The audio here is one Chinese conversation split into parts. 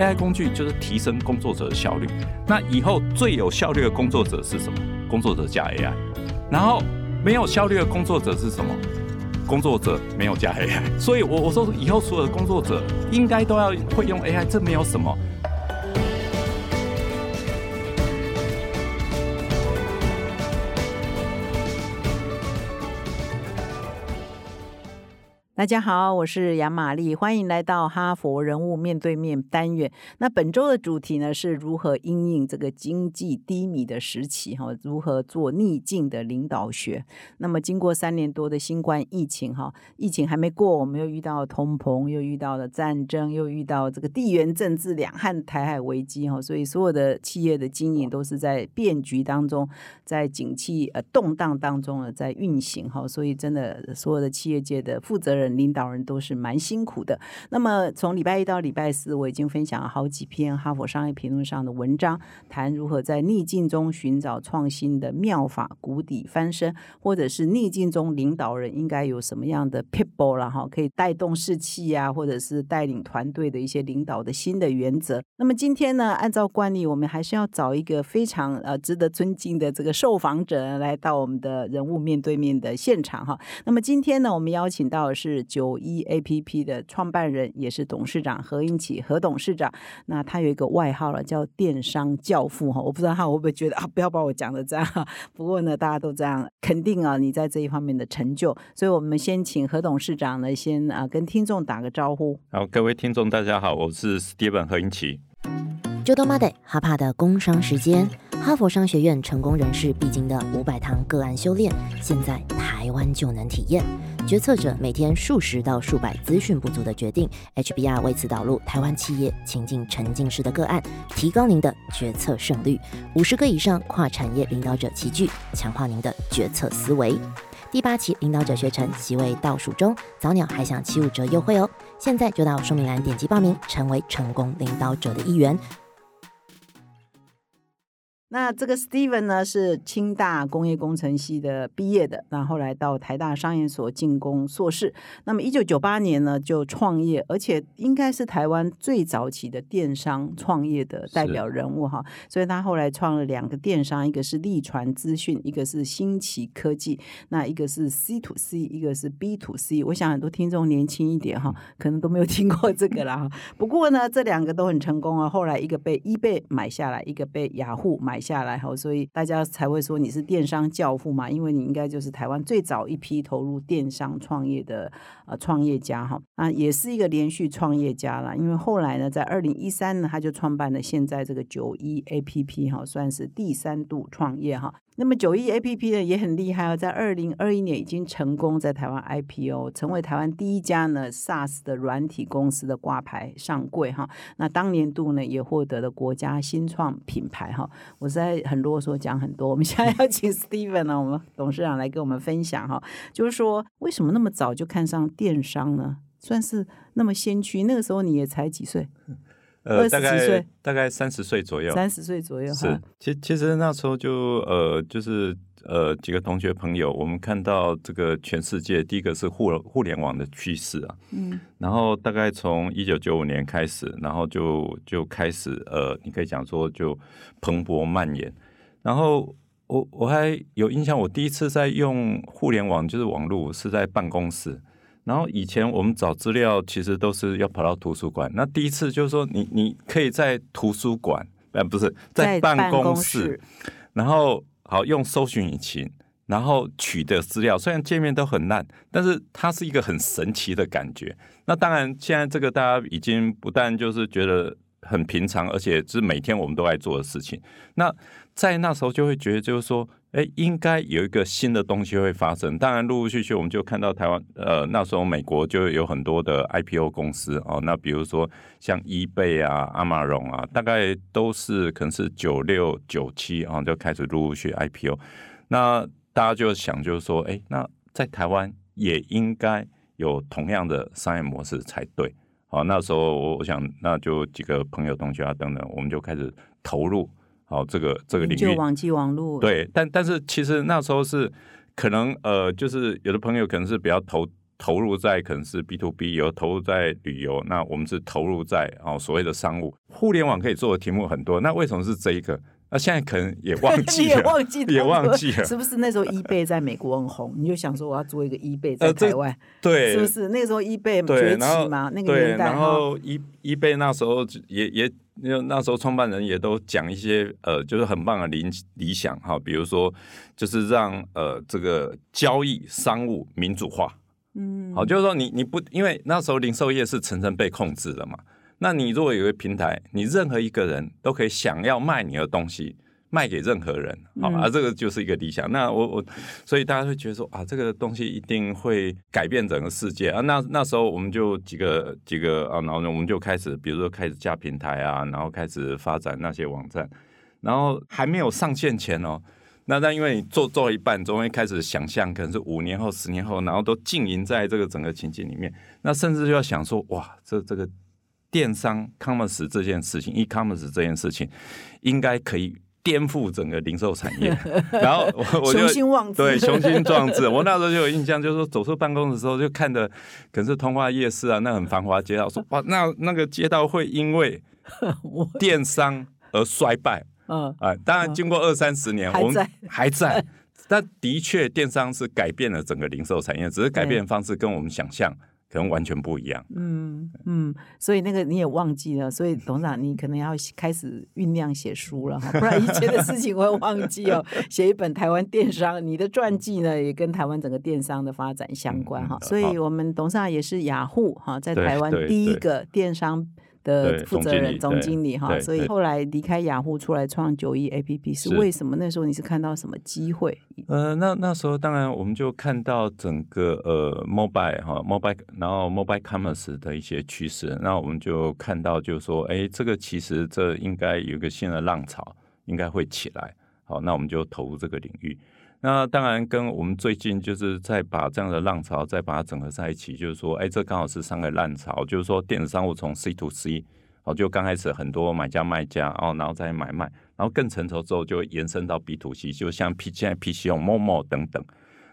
AI 工具就是提升工作者的效率。那以后最有效率的工作者是什么？工作者加 AI。然后没有效率的工作者是什么？工作者没有加 AI。所以，我我说以后所有的工作者应该都要会用 AI，这没有什么。大家好，我是杨玛丽，欢迎来到哈佛人物面对面单元。那本周的主题呢，是如何应应这个经济低迷的时期，哈，如何做逆境的领导学。那么，经过三年多的新冠疫情，哈，疫情还没过，我们又遇到通膨，又遇到了战争，又遇到这个地缘政治、两汉台海危机，哈，所以所有的企业的经营都是在变局当中，在景气呃动荡当中呢，在运行，哈，所以真的所有的企业界的负责人。领导人都是蛮辛苦的。那么从礼拜一到礼拜四，我已经分享了好几篇《哈佛商业评论》上的文章，谈如何在逆境中寻找创新的妙法，谷底翻身，或者是逆境中领导人应该有什么样的 people 了哈，可以带动士气啊，或者是带领团队的一些领导的新的原则。那么今天呢，按照惯例，我们还是要找一个非常呃值得尊敬的这个受访者来到我们的人物面对面的现场哈。那么今天呢，我们邀请到的是是。九一 A P P 的创办人也是董事长何英启何董事长，那他有一个外号了，叫电商教父哈。我不知道他会不会觉得啊，不要把我讲的这样。不过呢，大家都这样肯定啊，你在这一方面的成就。所以我们先请何董事长呢，先啊跟听众打个招呼。好，各位听众大家好，我是 Steven 何英启。周东 Monday 哈帕的工商时间，哈佛商学院成功人士必经的五百堂个案修炼，现在台湾就能体验。决策者每天数十到数百资讯不足的决定，HBR 为此导入台湾企业情境沉浸式的个案，提高您的决策胜率。五十个以上跨产业领导者齐聚，强化您的决策思维。第八期领导者学程席位倒数中，早鸟还享七五折优惠哦！现在就到说明栏点击报名，成为成功领导者的一员。那这个 Steven 呢是清大工业工程系的毕业的，然后来到台大商研所进攻硕士。那么一九九八年呢就创业，而且应该是台湾最早期的电商创业的代表人物哈。所以他后来创了两个电商，一个是利传资讯，一个是新奇科技。那一个是 C to C，一个是 B to C。我想很多听众年轻一点哈，可能都没有听过这个啦。不过呢，这两个都很成功啊。后来一个被 eBay 买下来，一个被雅虎买。下来哈，所以大家才会说你是电商教父嘛，因为你应该就是台湾最早一批投入电商创业的呃创业家哈，啊，也是一个连续创业家啦，因为后来呢，在二零一三呢，他就创办了现在这个九一 A P P 哈，算是第三度创业哈。那么九一 A P P 呢也很厉害哦，在二零二一年已经成功在台湾 I P O，成为台湾第一家呢 SaaS 的软体公司的挂牌上柜哈。那当年度呢也获得了国家新创品牌哈。我在很啰嗦讲很多，我们现在要请 Steven 呢，我们董事长来跟我们分享哈，就是说为什么那么早就看上电商呢？算是那么先驱，那个时候你也才几岁？呃，大概大概三十岁左右，三十岁左右是。其其实那时候就呃，就是呃几个同学朋友，我们看到这个全世界第一个是互互联网的趋势啊，嗯，然后大概从一九九五年开始，然后就就开始呃，你可以讲说就蓬勃蔓延。然后我我还有印象，我第一次在用互联网就是网络是在办公室。然后以前我们找资料其实都是要跑到图书馆。那第一次就是说，你你可以在图书馆，呃，不是在办公室，然后好用搜寻引擎，然后取得资料。虽然界面都很烂，但是它是一个很神奇的感觉。那当然，现在这个大家已经不但就是觉得很平常，而且是每天我们都在做的事情。那在那时候就会觉得，就是说。哎，应该有一个新的东西会发生。当然，陆陆续续我们就看到台湾，呃，那时候美国就有很多的 IPO 公司哦。那比如说像 eBay 啊、阿玛荣啊，大概都是可能是九六九七啊就开始陆陆续 IPO。那大家就想，就是说，哎，那在台湾也应该有同样的商业模式才对。好，那时候我我想，那就几个朋友、同学啊等等，我们就开始投入。好，这个这个领域，就网际网络，对，但但是其实那时候是可能呃，就是有的朋友可能是比较投投入在可能是 B to B，有投入在旅游，那我们是投入在哦所谓的商务互联网可以做的题目很多，那为什么是这一个？那现在可能 也忘记了，也忘记也忘记了，是不是那时候 eBay 在美国很红，你就想说我要做一个 eBay 在台湾，对，是不是？那时候 eBay 崛起嘛，那个年代，然后 e eBay 那时候也也，那时候创办人也都讲一些呃，就是很棒的理理想哈，比如说就是让呃这个交易商务民主化，嗯，好，就是说你你不因为那时候零售业是层层被控制的嘛。那你如果有一个平台，你任何一个人都可以想要卖你的东西，卖给任何人，好啊，这个就是一个理想。那我我，所以大家会觉得说啊，这个东西一定会改变整个世界啊。那那时候我们就几个几个啊，然后我们就开始，比如说开始架平台啊，然后开始发展那些网站，然后还没有上线前哦，那但因为你做做一半，终于开始想象，可能是五年后、十年后，然后都经营在这个整个情境里面，那甚至就要想说，哇，这这个。电商 commerce 这件事情，e-commerce 这件事情，应该可以颠覆整个零售产业。然后我就雄心壮志，对雄心壮志。我那时候就有印象，就是说走出办公室的时候，就看着可是通化夜市啊，那很繁华街道，说哇，那那个街道会因为 电商而衰败。嗯啊，当然经过二三十年，我们还在，但的确电商是改变了整个零售产业，只是改变方式跟我们想象。可能完全不一样。嗯嗯，所以那个你也忘记了，所以董事长你可能要开始酝酿写书了，不然以前的事情会忘记哦。写一本台湾电商，你的传记呢也跟台湾整个电商的发展相关哈。所以我们董事长也是雅虎哈，在台湾第一个电商。的负责人总经理哈，所以后来离开雅虎出来创九一 A P P 是为什么？那时候你是看到什么机会？呃，那那时候当然我们就看到整个呃 mobile 哈 mobile，然后 mobile commerce 的一些趋势，那我们就看到就是说，哎，这个其实这应该有一个新的浪潮，应该会起来。好，那我们就投入这个领域。那当然，跟我们最近就是在把这样的浪潮再把它整合在一起，就是说，哎，这刚好是三个浪潮，就是说，电子商务从 C to C，哦，就刚开始很多买家卖家，哦，然后再买卖，然后更成熟之后就延伸到 B to C，就像 P 现在 PC 用 Momo 等等。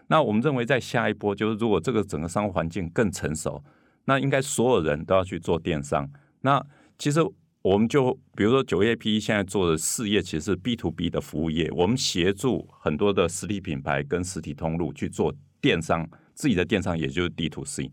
那我们认为在下一波，就是如果这个整个商务环境更成熟，那应该所有人都要去做电商。那其实。我们就比如说九业 P 现在做的事业，其实是 B to B 的服务业。我们协助很多的实体品牌跟实体通路去做电商，自己的电商也就是 D to C。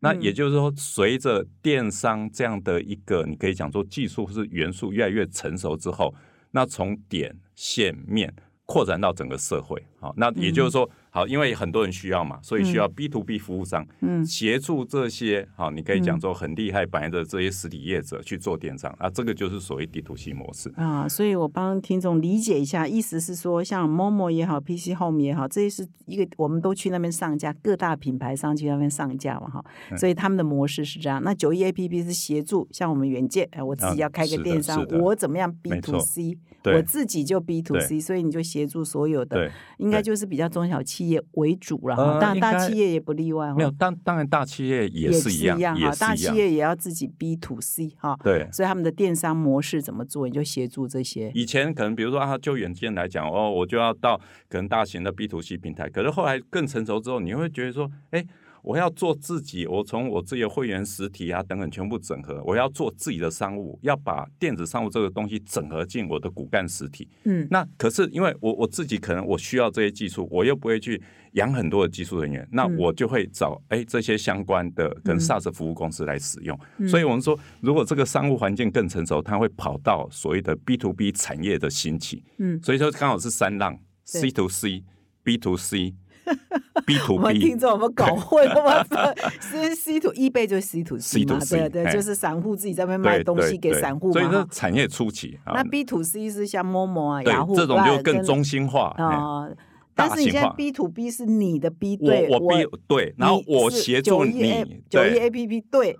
那也就是说，随着电商这样的一个，你可以讲说技术是元素越来越成熟之后，那从点线面。扩展到整个社会，好，那也就是说，好，因为很多人需要嘛，所以需要 B to B 服务商，嗯，协助这些，好，你可以讲说很厉害、白的这些实体业者去做电商，啊，这个就是所谓 D to C 模式。啊。所以我帮听众理解一下，意思是说，像 Momo 也好，PC Home 也好，这些是一个我们都去那边上架，各大品牌商去那边上架嘛，哈，所以他们的模式是这样。那九一 A P P 是协助，像我们原件，哎，我自己要开个电商，我怎么样 B to C，我自己就 B to C，所以你就协助所有的，应该就是比较中小企业为主了，当然大企业也不例外。没有，当当然大企业也是一样，哈，大企业也要自己 B to C 哈。对，所以他们的电商模式怎么做，你就协助这些。以前可能比如说啊，就远见来讲，哦，我就要到可能大型的 B to C 平台，可是后来更成熟之后，你会觉得说，哎。我要做自己，我从我自己的会员实体啊等等全部整合。我要做自己的商务，要把电子商务这个东西整合进我的骨干实体。嗯，那可是因为我我自己可能我需要这些技术，我又不会去养很多的技术人员，那我就会找哎这些相关的跟 SaaS 服务公司来使用。所以我们说，如果这个商务环境更成熟，它会跑到所谓的 B to B 产业的兴起。嗯，所以说刚好是三浪：C to C、B to C。B to B，我们听众我们搞混了吗？是 C to E 倍就是 C to C 嘛？对对，就是散户自己在那边卖东西给散户所以这产业初期。那 B to C 是像陌陌啊、雅虎这种就更中心化啊。但是你现在 B to B 是你的 B 对，我 B 对，然后我协助你九一 A P P 对。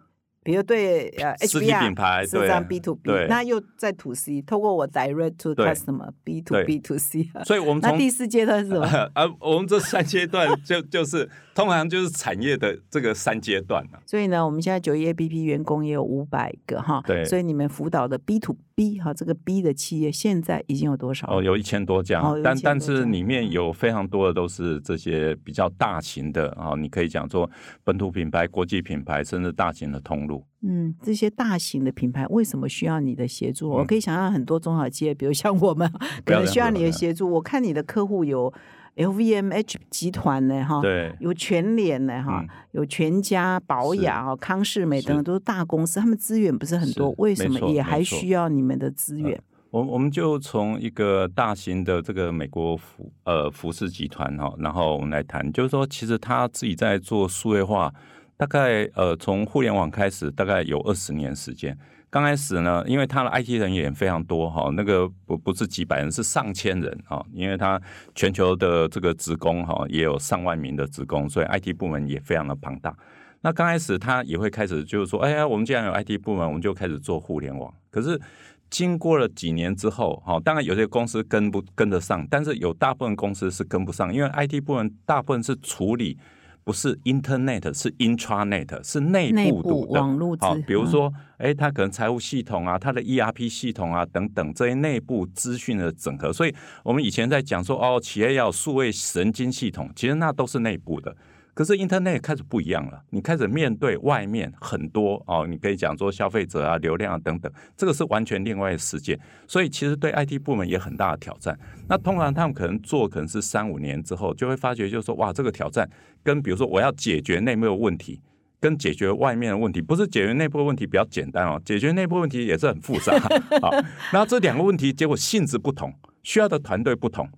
比如对呃实体品牌是这样 B to B，那又在 to C，透过我 direct to customer B to B to C，所以我们那第四阶段是什么？啊，我们这三阶段就就是通常就是产业的这个三阶段所以呢，我们现在九一 A P P 员工也有五百个哈，对，所以你们辅导的 B to B 哈，这个 B 的企业现在已经有多少？哦，有一千多家，但但是里面有非常多的都是这些比较大型的啊，你可以讲做本土品牌、国际品牌，甚至大型的通路。嗯，这些大型的品牌为什么需要你的协助？我可以想象很多中小企业，比如像我们，可能需要你的协助。我看你的客户有 LVMH 集团呢，哈，对，有全联呢，哈，有全家、保雅、哈、康士美等等，都是大公司，他们资源不是很多，为什么也还需要你们的资源？我我们就从一个大型的这个美国服呃服饰集团哈，然后我们来谈，就是说，其实他自己在做数位化。大概呃，从互联网开始，大概有二十年时间。刚开始呢，因为他的 IT 人员非常多哈，那个不不是几百人，是上千人哈。因为他全球的这个职工哈，也有上万名的职工，所以 IT 部门也非常的庞大。那刚开始他也会开始就是说，哎呀，我们既然有 IT 部门，我们就开始做互联网。可是经过了几年之后，哈，当然有些公司跟不跟得上，但是有大部分公司是跟不上，因为 IT 部门大部分是处理。不是 Internet，是 Intranet，是内部的网络。好，比如说，哎，它可能财务系统啊，它的 ERP 系统啊等等这些内部资讯的整合。所以我们以前在讲说，哦，企业要数位神经系统，其实那都是内部的。可是 Internet 开始不一样了，你开始面对外面很多哦，你可以讲说消费者啊、流量啊等等，这个是完全另外的世界。所以其实对 IT 部门也很大的挑战。那通常他们可能做可能是三五年之后，就会发觉就是说，哇，这个挑战跟比如说我要解决内部的问题，跟解决外面的问题，不是解决内部的问题比较简单哦，解决内部问题也是很复杂。好，那这两个问题结果性质不同，需要的团队不同。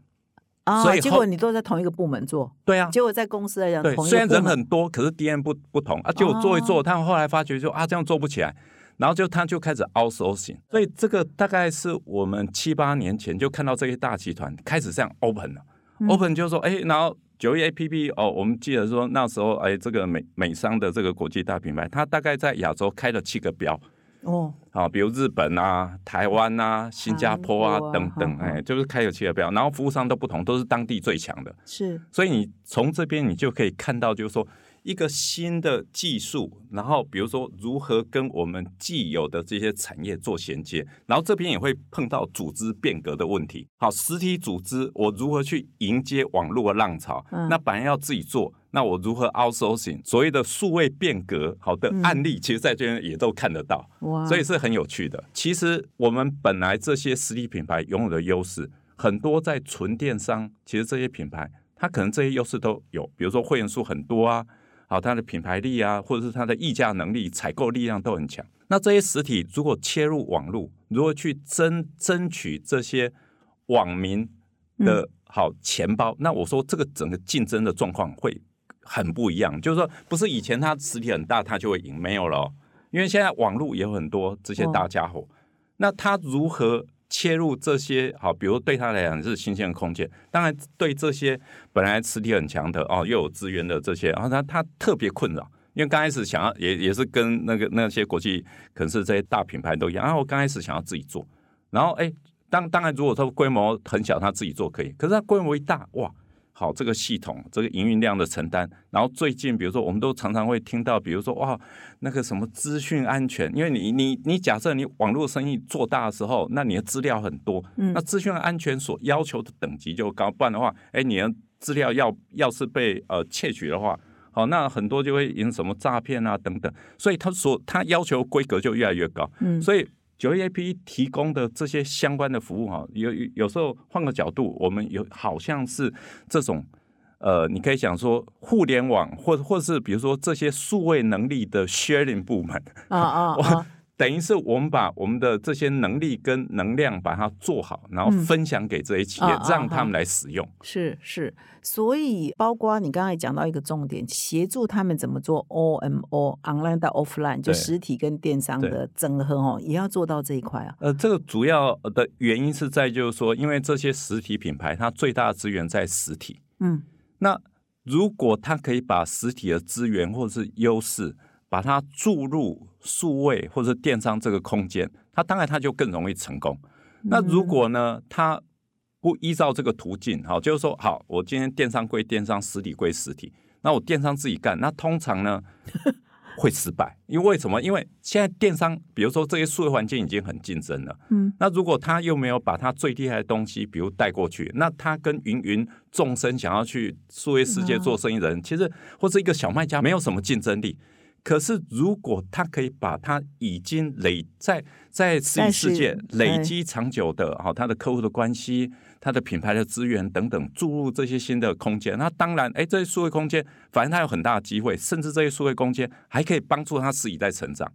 所以结果你都在同一个部门做，对啊。结果在公司来讲，对，虽然人很多，可是 DM 不不同啊。结果做一做，他们后来发觉说啊，这样做不起来，然后就他就开始 outsourcing。所以这个大概是我们七八年前就看到这些大集团开始这样 open 了。open 就说哎，然后九一 APP 哦，我们记得说那时候哎，这个美美商的这个国际大品牌，它大概在亚洲开了七个标。哦，好，比如日本啊、台湾啊、新加坡啊等等，哎，就是开有汽车标，然后服务商都不同，都是当地最强的。是，所以你从这边你就可以看到，就是说一个新的技术，然后比如说如何跟我们既有的这些产业做衔接，然后这边也会碰到组织变革的问题。好，实体组织我如何去迎接网络的浪潮？那本来要自己做。那我如何 outsourcing？所谓的数位变革，好的案例，其实在这边也都看得到，所以是很有趣的。其实我们本来这些实体品牌拥有的优势，很多在纯电商，其实这些品牌它可能这些优势都有，比如说会员数很多啊，好，它的品牌力啊，或者是它的议价能力、采购力量都很强。那这些实体如果切入网络，如何去争争取这些网民的好钱包？那我说这个整个竞争的状况会。很不一样，就是说，不是以前它实体很大，它就会赢，没有了。因为现在网络也有很多这些大家伙，那它如何切入这些？好，比如对他来讲是新鲜空间。当然，对这些本来实体很强的哦，又有资源的这些，然后他他特别困扰，因为刚开始想要也也是跟那个那些国际可能是这些大品牌都一样。啊我刚开始想要自己做，然后哎，当当然如果说规模很小，他自己做可以，可是他规模一大，哇！好，这个系统，这个营运量的承担，然后最近，比如说，我们都常常会听到，比如说，哇，那个什么资讯安全，因为你你你假设你网络生意做大的时候，那你的资料很多，嗯，那资讯安全所要求的等级就高，不然的话，哎，你的资料要要是被呃窃取的话，好，那很多就会引什么诈骗啊等等，所以他所他要求规格就越来越高，嗯，所以。九 A P 提供的这些相关的服务哈，有有时候换个角度，我们有好像是这种呃，你可以想说互联网，或或是比如说这些数位能力的 sharing 部门啊啊啊。等于是我们把我们的这些能力跟能量把它做好，然后分享给这些企业，让他们来使用。是是，所以包括你刚才讲到一个重点，协助他们怎么做 O M O online 到 offline，就实体跟电商的整合哦，也要做到这一块啊。呃，这个主要的原因是在就是说，因为这些实体品牌它最大的资源在实体。嗯，那如果它可以把实体的资源或者是优势把它注入。数位或者电商这个空间，它当然它就更容易成功。那如果呢，它不依照这个途径，好，就是说，好，我今天电商归电商，实体归实体，那我电商自己干，那通常呢 会失败，因为什么？因为现在电商，比如说这些数位环境已经很竞争了，嗯，那如果他又没有把他最厉害的东西，比如带过去，那他跟芸芸众生想要去数位世界做生意的人，其实或者一个小卖家没有什么竞争力。可是，如果他可以把他已经累在在实体世界累积长久的哈，他的客户的关系、他的品牌的资源等等，注入这些新的空间，那当然，哎，这些数位空间，反正他有很大的机会，甚至这些数位空间还可以帮助他自己在成长。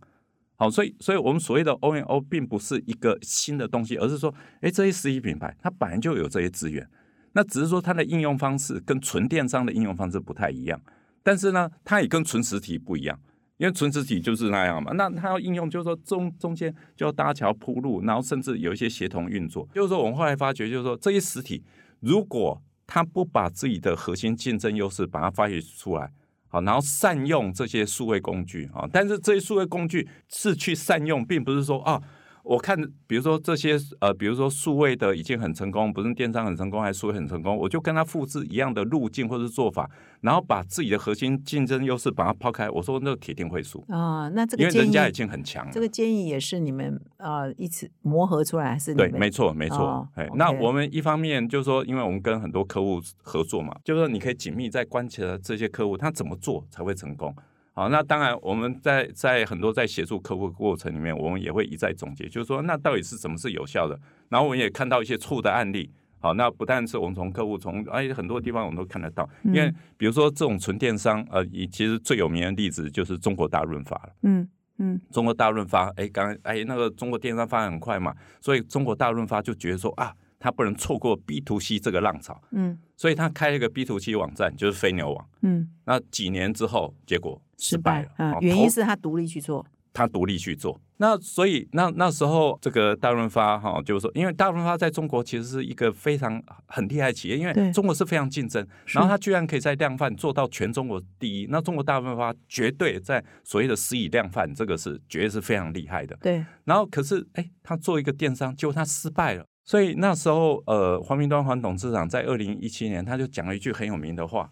好，所以，所以我们所谓的 O N O 并不是一个新的东西，而是说，哎，这些实体品牌它本来就有这些资源，那只是说它的应用方式跟纯电商的应用方式不太一样，但是呢，它也跟纯实体不一样。因为纯实体就是那样嘛，那它要应用，就是说中中间就要搭桥铺路，然后甚至有一些协同运作。就是说，我们后来发觉，就是说这些实体如果它不把自己的核心竞争优势把它发掘出来，好，然后善用这些数位工具啊，但是这些数位工具是去善用，并不是说啊。我看，比如说这些呃，比如说数位的已经很成功，不是电商很成功，还是数位很成功，我就跟他复制一样的路径或者做法，然后把自己的核心竞争优势把它抛开。我说那个铁定会输啊。那这个因为人家已经很强了。这个建议也是你们呃一起磨合出来，还是对，没错，没错。哎，那我们一方面就是说，因为我们跟很多客户合作嘛，就是说你可以紧密在关切这些客户，他怎么做才会成功。好，那当然，我们在在很多在协助客户过程里面，我们也会一再总结，就是说，那到底是什么是有效的？然后我们也看到一些错误的案例。好，那不但是我们从客户从哎很多地方我们都看得到，因为比如说这种纯电商，呃，其实最有名的例子就是中国大润发了。嗯嗯，中国大润发，哎，刚哎那个中国电商发展很快嘛，所以中国大润发就觉得说啊。他不能错过 B to C 这个浪潮，嗯，所以他开了一个 B to C 网站，就是飞牛网，嗯，那几年之后，结果失败了，嗯，原因是他独立去做，他独立去做，那所以那那时候这个大润发哈，就是说，因为大润发在中国其实是一个非常很厉害的企业，因为中国是非常竞争，然后他居然可以在量贩做到全中国第一，那中国大润发绝对在所谓的私以量贩，这个是绝对是非常厉害的，对，然后可是哎，他做一个电商，结果他失败了。所以那时候，呃，黄明端黄董事长在二零一七年，他就讲了一句很有名的话：“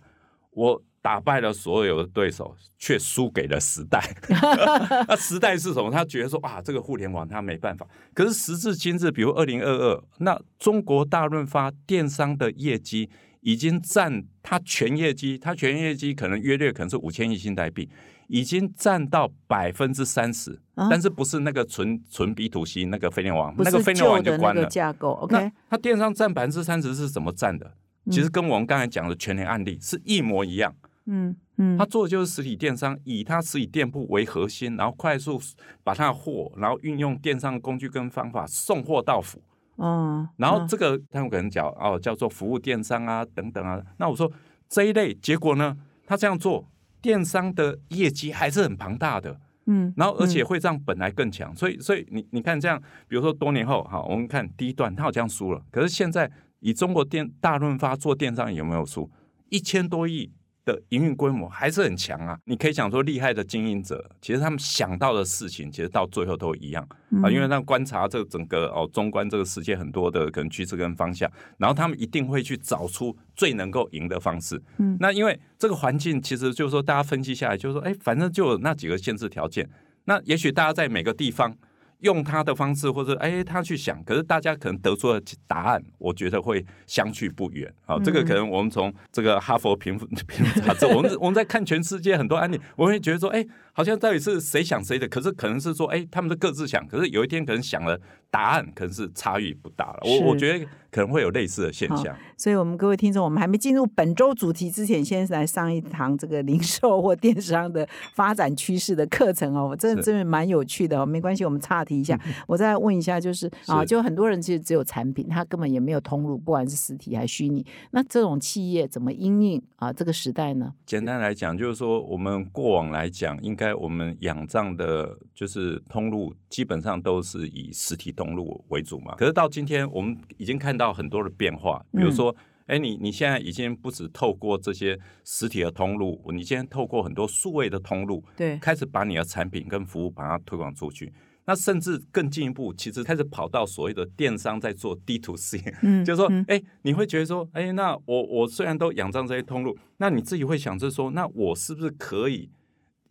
我打败了所有的对手，却输给了时代。”那时代是什么？他觉得说啊，这个互联网他没办法。可是时至今日，比如二零二二，那中国大润发电商的业绩已经占它全业绩，它全业绩可能约略可能是五千亿新台币。已经占到百分之三十，但是不是那个纯纯 B to C 那个飞联网，那个飞联网就关了。架构 OK，它电商占百分之三十是怎么占的？其实跟我们刚才讲的全年案例是一模一样。嗯嗯，他做的就是实体电商，以他实体店铺为核心，然后快速把他的货，然后运用电商的工具跟方法送货到府。嗯，然后这个他们可能讲哦，叫做服务电商啊等等啊。那我说这一类结果呢，他这样做。电商的业绩还是很庞大的，嗯，然后而且会让本来更强，所以所以你你看这样，比如说多年后，哈，我们看第一段，他好像输了，可是现在以中国电大润发做电商有没有输？一千多亿。的营运规模还是很强啊！你可以讲说厉害的经营者，其实他们想到的事情，其实到最后都一样啊，因为他观察这个整个哦中观这个世界很多的可能趋势跟方向，然后他们一定会去找出最能够赢的方式。嗯，那因为这个环境，其实就是说大家分析下来，就是说，哎，反正就有那几个限制条件，那也许大家在每个地方。用他的方式，或者哎，他去想，可是大家可能得出的答案，我觉得会相去不远。好，这个可能我们从这个哈佛评评杂志，我们我们在看全世界很多案例，我会觉得说，哎，好像到底是谁想谁的？可是可能是说，哎，他们是各自想，可是有一天可能想了答案，可能是差异不大了。我我觉得。可能会有类似的现象，所以，我们各位听众，我们还没进入本周主题之前，先来上一堂这个零售或电商的发展趋势的课程哦。我真的真的蛮有趣的哦。没关系，我们岔题一下，我再问一下，就是啊，就很多人其实只有产品，他根本也没有通路，不管是实体还是虚拟。那这种企业怎么应应啊这个时代呢？简单来讲，就是说我们过往来讲，应该我们仰仗的就是通路，基本上都是以实体通路为主嘛。可是到今天，我们已经看到。很多的变化，比如说，哎，你你现在已经不止透过这些实体的通路，你现在透过很多数位的通路，对，开始把你的产品跟服务把它推广出去。那甚至更进一步，其实开始跑到所谓的电商在做 D to C，嗯，就是说，哎，你会觉得说，哎，那我我虽然都仰仗这些通路，那你自己会想着说，那我是不是可以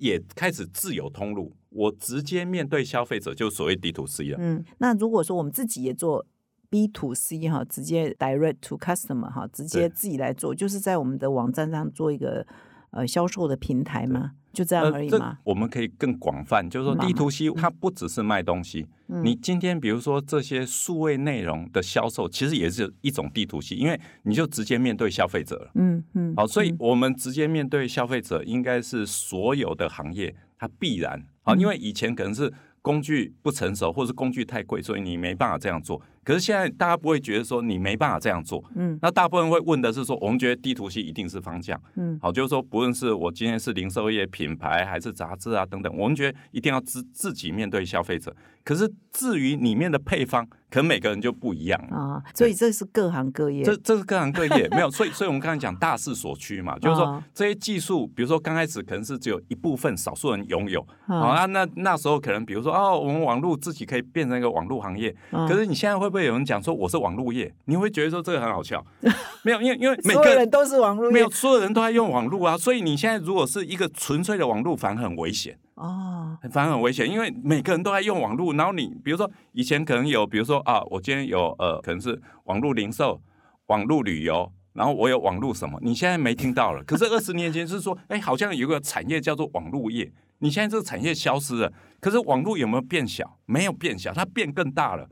也开始自由通路？我直接面对消费者，就所谓 D to C 了。嗯，那如果说我们自己也做 B to C 哈，直接 Direct to Customer 哈，直接自己来做，就是在我们的网站上做一个呃销售的平台吗？就这样而已吗？我们可以更广泛，就是说 D to C 它不只是卖东西。你今天比如说这些数位内容的销售，其实也是一种 D to C，因为你就直接面对消费者了。嗯嗯。好，所以我们直接面对消费者，应该是所有的行业它必然好，因为以前可能是工具不成熟，或是工具太贵，所以你没办法这样做。可是现在大家不会觉得说你没办法这样做，嗯，那大部分会问的是说，我们觉得地图系一定是方向，嗯，好，就是说不论是我今天是零售业品牌还是杂志啊等等，我们觉得一定要自自己面对消费者。可是至于里面的配方，可能每个人就不一样。啊，所以这是各行各业，这这是各行各业。没有，所以所以我们刚才讲大势所趋嘛，就是说这些技术，比如说刚开始可能是只有一部分少数人拥有，好啊，那那时候可能比如说哦，我们网络自己可以变成一个网络行业，可是你现在会不会有人讲说我是网络业？你会觉得说这个很好笑？没有，因为因为每个人都是网络，没有所有人都在用网络啊，所以你现在如果是一个纯粹的网络，反而很危险。哦，反而很危险，因为每个人都在用网络，然后你比如说以前可能有，比如说啊，我今天有呃，可能是网络零售、网络旅游，然后我有网络什么，你现在没听到了。可是二十年前是说，哎，好像有个产业叫做网络业，你现在这个产业消失了，可是网络有没有变小？没有变小，它变更大了。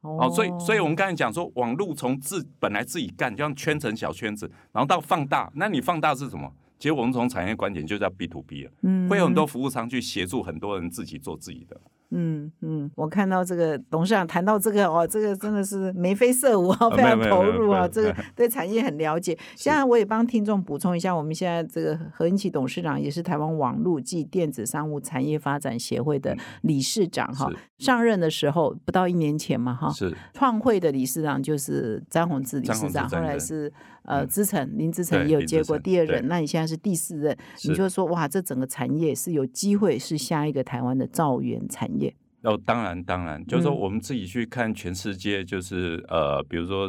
哦，所以所以我们刚才讲说，网络从自本来自己干，就像圈成小圈子，然后到放大，那你放大是什么？其实我们从产业观点就叫 B to B 了，会有很多服务商去协助很多人自己做自己的。嗯嗯，我看到这个董事长谈到这个哦，这个真的是眉飞色舞啊，非常投入啊，这个对产业很了解。现在我也帮听众补充一下，我们现在这个何英奇董事长也是台湾网络暨电子商务产业发展协会的理事长哈。上任的时候不到一年前嘛哈，是。创会的理事长就是张宏志理事长，后来是呃资诚林资诚也有接过第二任，那你现在是第四任，你就说哇，这整个产业是有机会是下一个台湾的造园产业。哦，当然，当然，就是说我们自己去看全世界，就是呃，比如说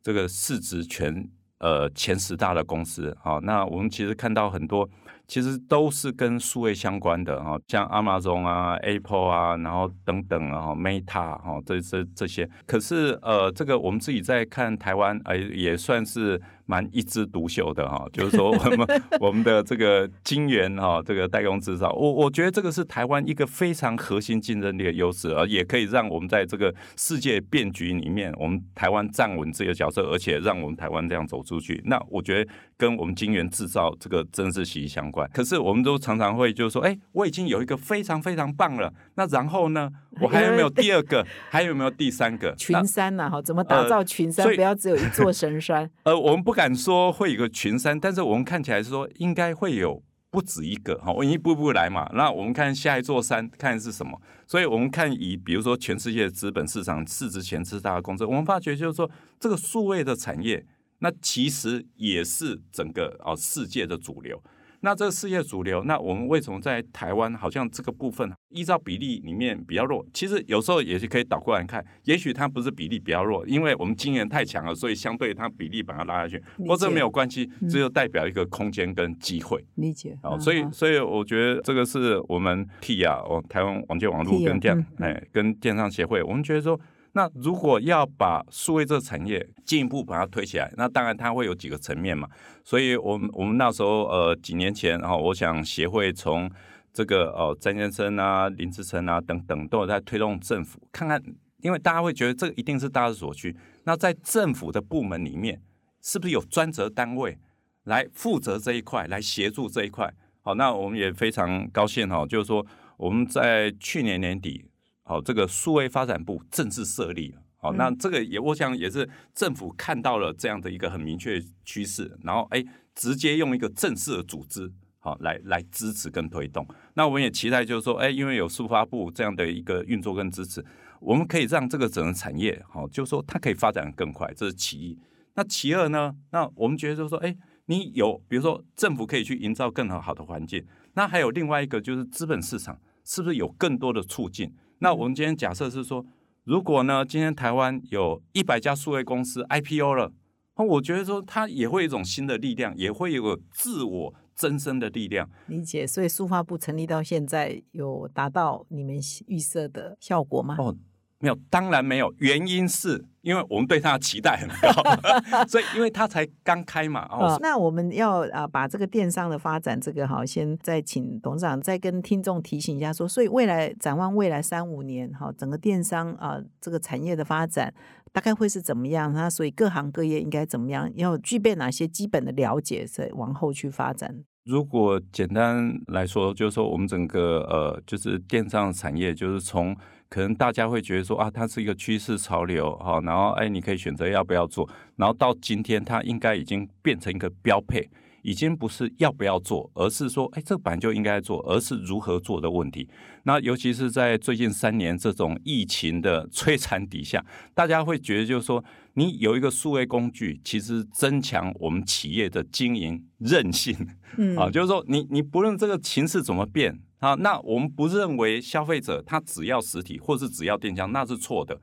这个市值全呃前十大的公司，好，那我们其实看到很多，其实都是跟数位相关的哈，像 Amazon 啊、Apple 啊，然后等等啊，Meta 哈，这这这些，可是呃，这个我们自己在看台湾，哎，也算是。蛮一枝独秀的哈，就是说我们 我们的这个晶圆哈，这个代工制造，我我觉得这个是台湾一个非常核心竞争力的优势，而也可以让我们在这个世界变局里面，我们台湾站稳这个角色，而且让我们台湾这样走出去。那我觉得跟我们晶圆制造这个真是息息相关。可是我们都常常会就是说，哎，我已经有一个非常非常棒了，那然后呢，我还有没有第二个？还有没有第三个？群山呐，哈，怎么打造群山？不要只有一座神山。呃，我们不敢。说会有个群山，但是我们看起来是说应该会有不止一个哈，我一步步来嘛。那我们看下一座山，看是什么？所以我们看以比如说全世界资本市场市值前四大的公司，我们发觉就是说这个数位的产业，那其实也是整个啊世界的主流。那这个世界主流，那我们为什么在台湾好像这个部分依照比例里面比较弱？其实有时候也是可以倒过来看，也许它不是比例比较弱，因为我们经验太强了，所以相对它比例把它拉下去。或者没有关系，这就代表一个空间跟机会。理解。好，所以所以我觉得这个是我们 T 啊，哦，台湾网界网络跟电哎跟电商协会，我们觉得说。那如果要把数位这个产业进一步把它推起来，那当然它会有几个层面嘛。所以，我们我们那时候呃几年前，然后我想协会从这个哦詹先生啊、林志成啊等等都有在推动政府看看，因为大家会觉得这个一定是大势所趋。那在政府的部门里面，是不是有专责单位来负责这一块，来协助这一块？好，那我们也非常高兴哈，就是说我们在去年年底。好，这个数位发展部正式设立了。好，那这个也我想也是政府看到了这样的一个很明确趋势，然后哎，直接用一个正式的组织，好来来支持跟推动。那我们也期待就是说，哎，因为有数发部这样的一个运作跟支持，我们可以让这个整个产业，好，就是说它可以发展更快，这是其一。那其二呢，那我们觉得就是说，哎，你有比如说政府可以去营造更好好的环境，那还有另外一个就是资本市场是不是有更多的促进？那我们今天假设是说，如果呢，今天台湾有一百家数位公司 IPO 了，那我觉得说它也会有一种新的力量，也会有个自我增生的力量。理解，所以数发部成立到现在有达到你们预设的效果吗？哦。没有，当然没有。原因是因为我们对他的期待很高，所以因为他才刚开嘛。哦，那我们要啊把这个电商的发展，这个哈，先再请董事长再跟听众提醒一下，说，所以未来展望未来三五年哈，整个电商啊这个产业的发展大概会是怎么样？那所以各行各业应该怎么样？要具备哪些基本的了解，再往后去发展？如果简单来说，就是说我们整个呃，就是电商产业，就是从可能大家会觉得说啊，它是一个趋势潮流哈，然后哎，你可以选择要不要做，然后到今天，它应该已经变成一个标配。已经不是要不要做，而是说，哎，这本来就应该做，而是如何做的问题。那尤其是在最近三年这种疫情的摧残底下，大家会觉得，就是说，你有一个数位工具，其实增强我们企业的经营韧性。嗯，啊，就是说，你你不论这个形势怎么变啊，那我们不认为消费者他只要实体或是只要电商，那是错的。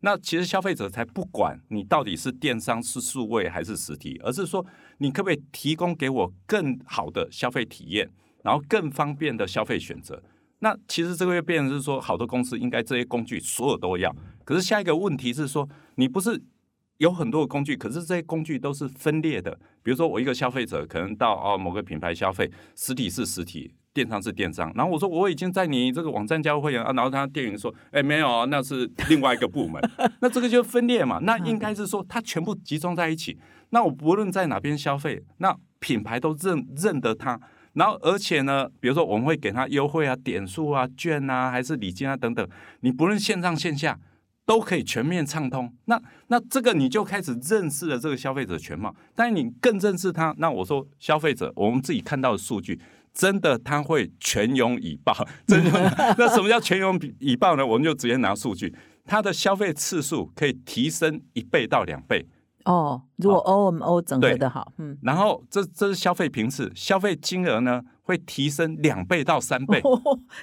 那其实消费者才不管你到底是电商是数位还是实体，而是说你可不可以提供给我更好的消费体验，然后更方便的消费选择。那其实这个月变成是说，好多公司应该这些工具所有都要。可是下一个问题是说，你不是有很多的工具，可是这些工具都是分裂的。比如说我一个消费者可能到哦某个品牌消费，实体是实体。电商是电商，然后我说我已经在你这个网站加入会员啊，然后他店员说，哎，没有啊，那是另外一个部门，那这个就分裂嘛，那应该是说它全部集中在一起，那我不论在哪边消费，那品牌都认认得它，然后而且呢，比如说我们会给他优惠啊、点数啊、券啊，还是礼金啊等等，你不论线上线下都可以全面畅通，那那这个你就开始认识了这个消费者全貌，但是你更认识他，那我说消费者，我们自己看到的数据。真的他会全勇以报，真的？那什么叫全勇以报呢？我们就直接拿数据，它的消费次数可以提升一倍到两倍。哦，如果 O M O 整合的好，嗯，然后这这是消费频次，消费金额呢？会提升两倍到三倍，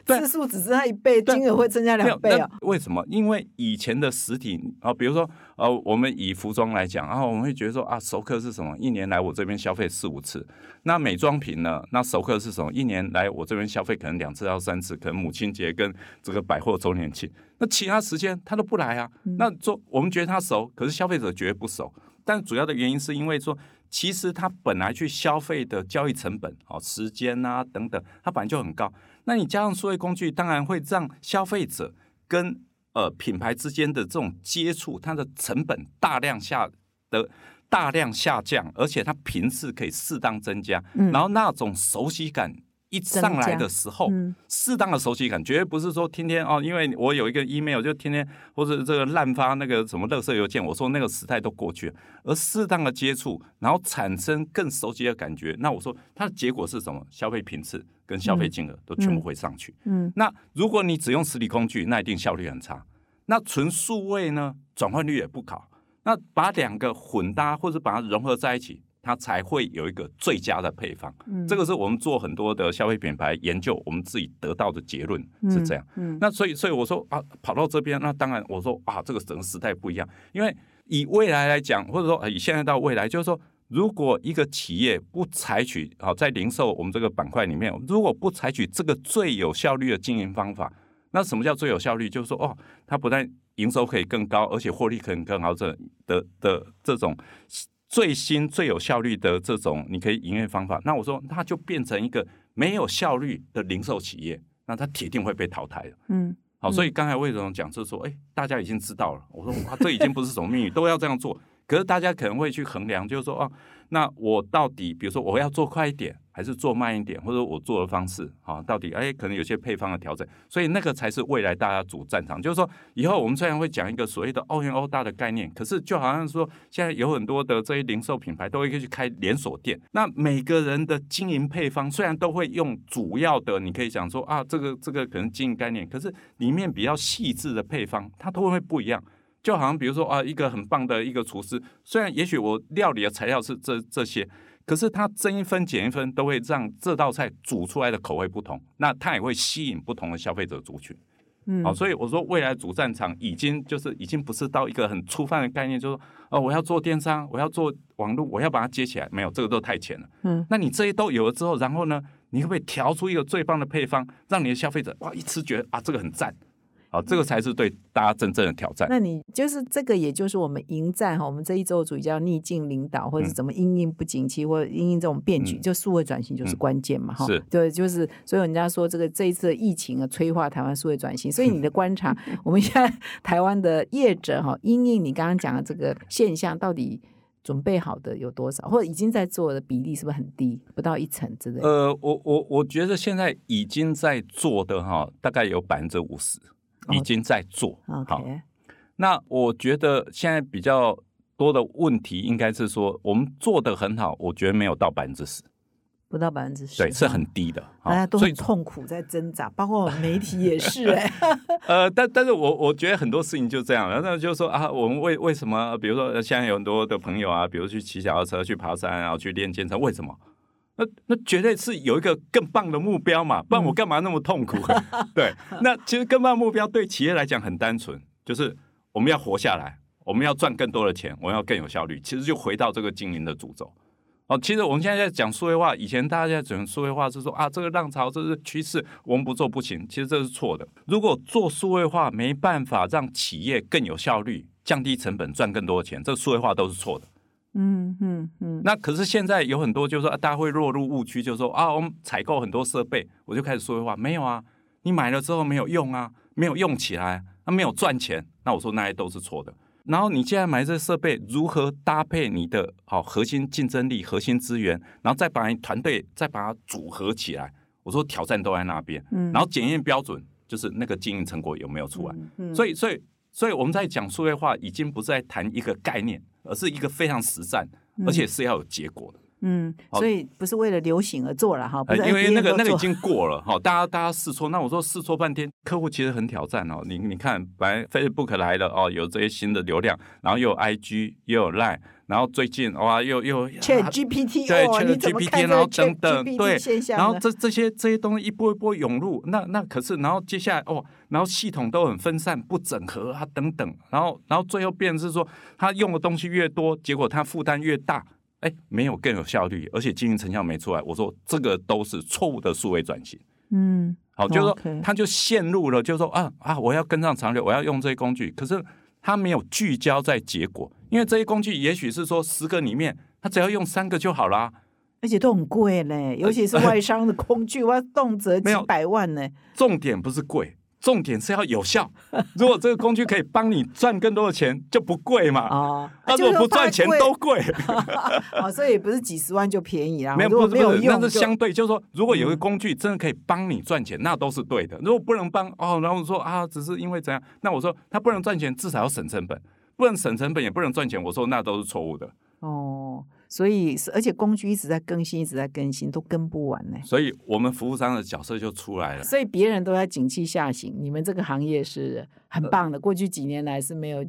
次数只剩下一倍，金额会增加两倍啊？为什么？因为以前的实体啊，比如说呃，我们以服装来讲，然后我们会觉得说啊，熟客是什么？一年来我这边消费四五次。那美妆品呢？那熟客是什么？一年来我这边消费可能两次到三次，可能母亲节跟这个百货周年庆。那其他时间他都不来啊？那做我们觉得他熟，可是消费者觉得不熟。但主要的原因是因为说。其实他本来去消费的交易成本、哦时间啊等等，他本来就很高。那你加上数位工具，当然会让消费者跟呃品牌之间的这种接触，它的成本大量下的大量下降，而且它频次可以适当增加，然后那种熟悉感。一上来的时候，适当的熟悉感，绝对不是说天天哦，因为我有一个 email 就天天或者这个滥发那个什么垃圾邮件，我说那个时代都过去了，而适当的接触，然后产生更熟悉的感觉，那我说它的结果是什么？消费频次跟消费金额都全部会上去。嗯，那如果你只用实体工具，那一定效率很差。那纯数位呢，转换率也不高。那把两个混搭或者把它融合在一起。它才会有一个最佳的配方，嗯这个是我们做很多的消费品牌研究，我们自己得到的结论是这样。嗯那所以，所以我说啊，跑到这边，那当然我说啊，这个整个时代不一样。因为以未来来讲，或者说以现在到未来，就是说，如果一个企业不采取好，在零售我们这个板块里面，如果不采取这个最有效率的经营方法，那什么叫最有效率？就是说，哦，它不但营收可以更高，而且获利可能更好，这的的这种。最新最有效率的这种你可以营业方法，那我说它就变成一个没有效率的零售企业，那它铁定会被淘汰的。嗯，好，所以刚才魏总讲是说，哎，大家已经知道了。我说哇，这已经不是什么秘密，都要这样做。可是大家可能会去衡量，就是说哦，那我到底，比如说我要做快一点。还是做慢一点，或者我做的方式啊，到底哎，可能有些配方的调整，所以那个才是未来大家主战场。就是说，以后我们虽然会讲一个所谓的“欧元欧大”的概念，可是就好像说，现在有很多的这些零售品牌都会去开连锁店，那每个人的经营配方虽然都会用主要的，你可以讲说啊，这个这个可能经营概念，可是里面比较细致的配方，它都会不一样。就好像比如说啊，一个很棒的一个厨师，虽然也许我料理的材料是这这些，可是他增一分减一分，都会让这道菜煮出来的口味不同，那他也会吸引不同的消费者族群。嗯，好，所以我说未来主战场已经就是已经不是到一个很粗泛的概念，就是说哦，我要做电商，我要做网络，我要把它接起来，没有这个都太浅了。嗯，那你这些都有了之后，然后呢，你会不会调出一个最棒的配方，让你的消费者哇一吃觉得啊这个很赞？好，这个才是对大家真正的挑战。那你就是这个，也就是我们迎战哈，我们这一周主题叫逆境领导，或者怎么应应不景气，或者应应这种变局，就数位转型就是关键嘛哈。是，对，就是所以人家说这个这一次疫情啊，催化台湾数位转型。所以你的观察，我们现在台湾的业者哈，应应你刚刚讲的这个现象，到底准备好的有多少，或者已经在做的比例是不是很低，不到一成之类？呃，我我我觉得现在已经在做的哈，大概有百分之五十。已经在做好，那我觉得现在比较多的问题应该是说，我们做的很好，我觉得没有到百分之十，不到百分之十，对，是很低的，大家都很痛苦在挣扎，包括媒体也是哎 呃，但但是我我觉得很多事情就这样，然后就是说啊，我们为为什么，比如说现在有很多的朋友啊，比如去骑脚踏车、去爬山，然后去练健身，为什么？那那绝对是有一个更棒的目标嘛，不然我干嘛那么痛苦？对，那其实更棒目标对企业来讲很单纯，就是我们要活下来，我们要赚更多的钱，我们要更有效率。其实就回到这个经营的主轴。哦，其实我们现在在讲数位化，以前大家在讲数位化是说啊，这个浪潮这是趋势，我们不做不行。其实这是错的。如果做数位化没办法让企业更有效率、降低成本、赚更多的钱，这数位化都是错的。嗯嗯嗯，那可是现在有很多，就是说大家会落入误区，就是说啊，我们采购很多设备，我就开始说话，没有啊，你买了之后没有用啊，没有用起来，那没有赚钱，那我说那些都是错的。然后你现在买这设备，如何搭配你的好核心竞争力、核心资源，然后再把你团队再把它组合起来，我说挑战都在那边。嗯，然后检验标准就是那个经营成果有没有出来。嗯，所以所以所以我们在讲数位化，已经不是在谈一个概念。而是一个非常实战，而且是要有结果的。嗯，所以不是为了流行而做了哈，因为那个 那个已经过了哈，大家大家试错。那我说试错半天，客户其实很挑战哦。你你看，本来 Facebook 来了哦，有这些新的流量，然后又有 IG 又有 Line。然后最近哇，又又 ChatGPT 对 ChatGPT，然后等等对，然后这这些这些东西一波一波涌入，那那可是然后接下来哦，然后系统都很分散不整合啊等等，然后然后最后变是说他用的东西越多，结果他负担越大，哎，没有更有效率，而且经营成效没出来。我说这个都是错误的数位转型。嗯，好，就是说他就陷入了，就是说啊啊，我要跟上潮流，我要用这些工具，可是。他没有聚焦在结果，因为这些工具也许是说十个里面，他只要用三个就好啦，而且都很贵嘞，尤其是外商的工具，哇，动辄几百万呢。重点不是贵。重点是要有效。如果这个工具可以帮你赚更多的钱，就不贵嘛。啊，那如果不赚钱都贵。啊，所以不是几十万就便宜啊。没有，不是，不是，那是相对，就是说，如果有个工具真的可以帮你赚钱，那都是对的。如果不能帮，哦，然后说啊，只是因为怎样？那我说他不能赚钱，至少要省成本，不能省成本也不能赚钱。我说那都是错误的。哦。所以是，而且工具一直在更新，一直在更新，都跟不完呢。所以我们服务商的角色就出来了。所以别人都在景气下行，你们这个行业是很棒的。过去几年来是没有。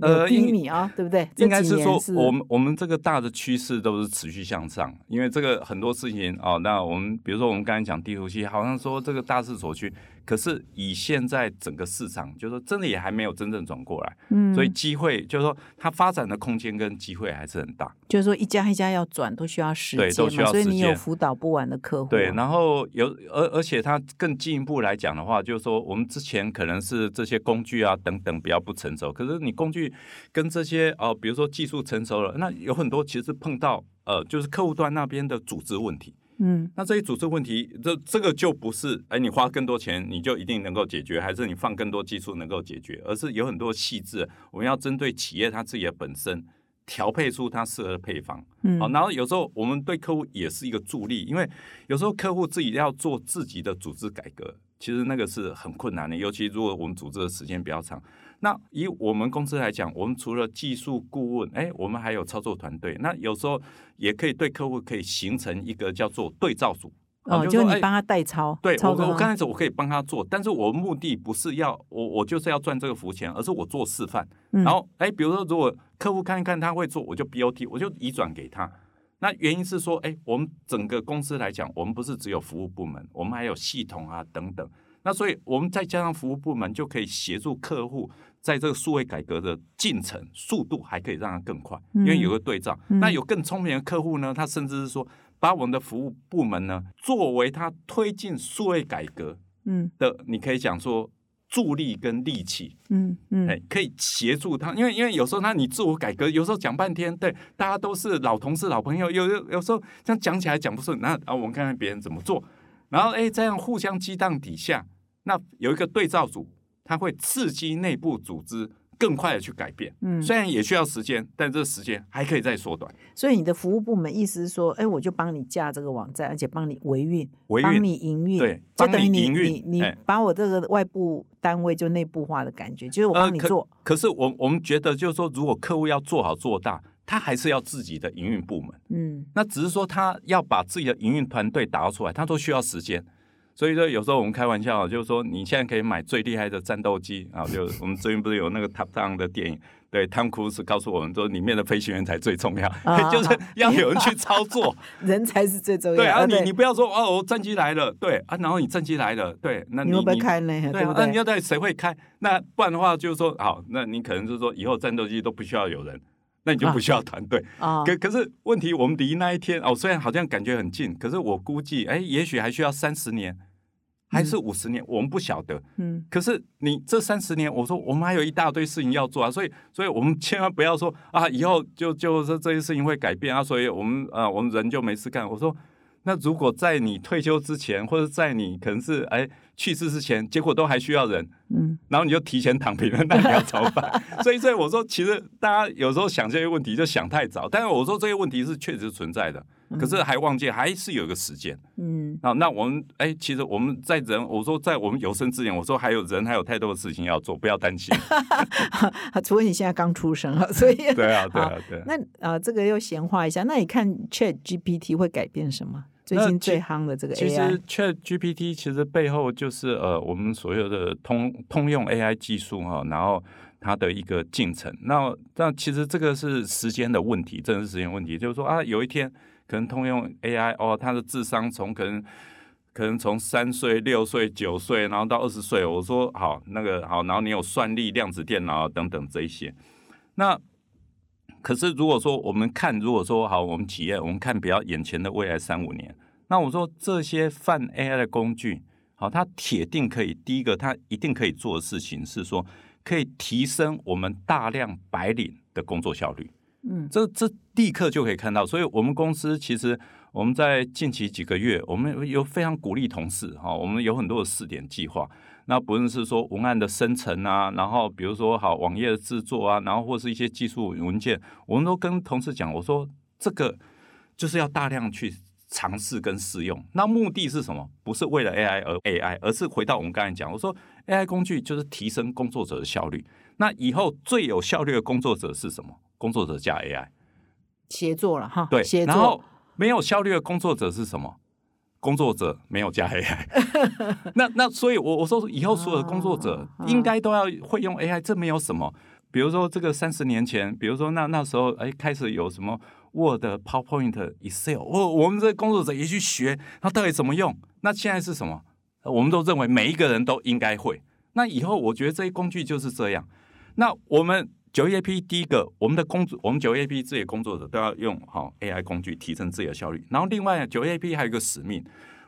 呃，低迷啊，对不对？应该是说，我们我们这个大的趋势都是持续向上，因为这个很多事情哦。那我们比如说，我们刚才讲地图系，好像说这个大势所趋，可是以现在整个市场，就是说真的也还没有真正转过来。嗯，所以机会就是说，它发展的空间跟机会还是很大。就是说，一家一家要转都需要时间，对，都需要时间所以你有辅导不完的客户。对，然后有而而且它更进一步来讲的话，就是说，我们之前可能是这些工具啊等等比较不成熟，可是你工具跟这些哦，比如说技术成熟了，那有很多其实碰到呃，就是客户端那边的组织问题。嗯，那这些组织问题，这这个就不是哎，你花更多钱你就一定能够解决，还是你放更多技术能够解决，而是有很多细致，我们要针对企业它自己的本身调配出它适合的配方。嗯，好，然后有时候我们对客户也是一个助力，因为有时候客户自己要做自己的组织改革，其实那个是很困难的，尤其如果我们组织的时间比较长。那以我们公司来讲，我们除了技术顾问，哎，我们还有操作团队。那有时候也可以对客户可以形成一个叫做对照组。哦，就你帮他代操，对我我刚开始我可以帮他做，但是我目的不是要我我就是要赚这个福钱，而是我做示范。然后哎，比如说如果客户看一看他会做，我就 BOT，我就移转给他。那原因是说，哎，我们整个公司来讲，我们不是只有服务部门，我们还有系统啊等等。那所以我们再加上服务部门，就可以协助客户在这个数位改革的进程速度还可以让它更快，因为有个对照。那有更聪明的客户呢，他甚至是说，把我们的服务部门呢，作为他推进数位改革嗯的，你可以讲说。助力跟力气，嗯嗯，哎，可以协助他，因为因为有时候他你自我改革，有时候讲半天，对，大家都是老同事、老朋友，有有有时候这样讲起来讲不顺，那啊，我们看看别人怎么做，然后哎，这样互相激荡底下，那有一个对照组，他会刺激内部组织。更快的去改变，嗯，虽然也需要时间，但这个时间还可以再缩短。所以你的服务部门意思是说，哎，我就帮你架这个网站，而且帮你维运，帮你营运，对，就等于你你你把我这个外部单位就内部化的感觉，就是我帮你做。可是我我们觉得，就是说，如果客户要做好做大，他还是要自己的营运部门，嗯，那只是说他要把自己的营运团队打造出来，他都需要时间。所以说，有时候我们开玩笑，就是说，你现在可以买最厉害的战斗机啊！就我们最近不是有那个 Top Down 的电影，对，汤库斯告诉我们说，里面的飞行员才最重要，就是要有人去操作，人才是最重要。对啊，你你不要说哦，战机来了，对啊，然后你战机来了，对，那你会不开呢？对啊，那你要在谁会开？那不然的话，就是说，好，那你可能就是说，以后战斗机都不需要有人，那你就不需要团队啊。可可是问题，我们离那一天哦，虽然好像感觉很近，可是我估计，哎，也许还需要三十年。还是五十年，我们不晓得。嗯，可是你这三十年，我说我们还有一大堆事情要做啊，所以，所以我们千万不要说啊，以后就就是这些事情会改变啊，所以我们啊，我们人就没事干。我说，那如果在你退休之前，或者在你可能是哎去世之前，结果都还需要人，嗯，然后你就提前躺平了，那你要怎么办？所以，所以我说，其实大家有时候想这些问题就想太早，但是我说这些问题是确实存在的。可是还忘记还是有一个时间，嗯，啊，那我们哎，其实我们在人，我说在我们有生之年，我说还有人还有太多的事情要做，不要担心。除非你现在刚出生啊，所以 对啊，对啊，对。那啊，这个又闲话一下，那你看 Chat GPT 会改变什么？最近最夯的这个 AI，其实 Chat GPT 其实背后就是呃，我们所有的通通用 AI 技术哈，然后它的一个进程。那那其实这个是时间的问题，真的是时间问题，就是说啊，有一天。可能通用 AI 哦，他的智商从可能可能从三岁、六岁、九岁，然后到二十岁。我说好，那个好，然后你有算力、量子电脑等等这一些。那可是如果说我们看，如果说好，我们企业我们看比较眼前的未来三五年，那我说这些泛 AI 的工具，好，它铁定可以。第一个，它一定可以做的事情是说，可以提升我们大量白领的工作效率。嗯，这这立刻就可以看到，所以我们公司其实我们在近期几个月，我们有非常鼓励同事哈，我们有很多的试点计划。那不论是说文案的生成啊，然后比如说好网页的制作啊，然后或是一些技术文件，我们都跟同事讲，我说这个就是要大量去尝试跟试用。那目的是什么？不是为了 AI 而 AI，而是回到我们刚才讲，我说 AI 工具就是提升工作者的效率。那以后最有效率的工作者是什么？工作者加 AI 协作了哈，对，然后没有效率的工作者是什么？工作者没有加 AI。那那所以，我我说以后所有的工作者应该都要会用 AI，这没有什么。比如说这个三十年前，比如说那那时候哎开始有什么 Word、PowerPoint、Excel，我我们这工作者也去学，它到底怎么用？那现在是什么？我们都认为每一个人都应该会。那以后我觉得这些工具就是这样。那我们。九 A P 第一个，我们的工作，我们九 A P 自己工作者都要用好 A I 工具提升自己的效率。然后另外九 A P 还有一个使命，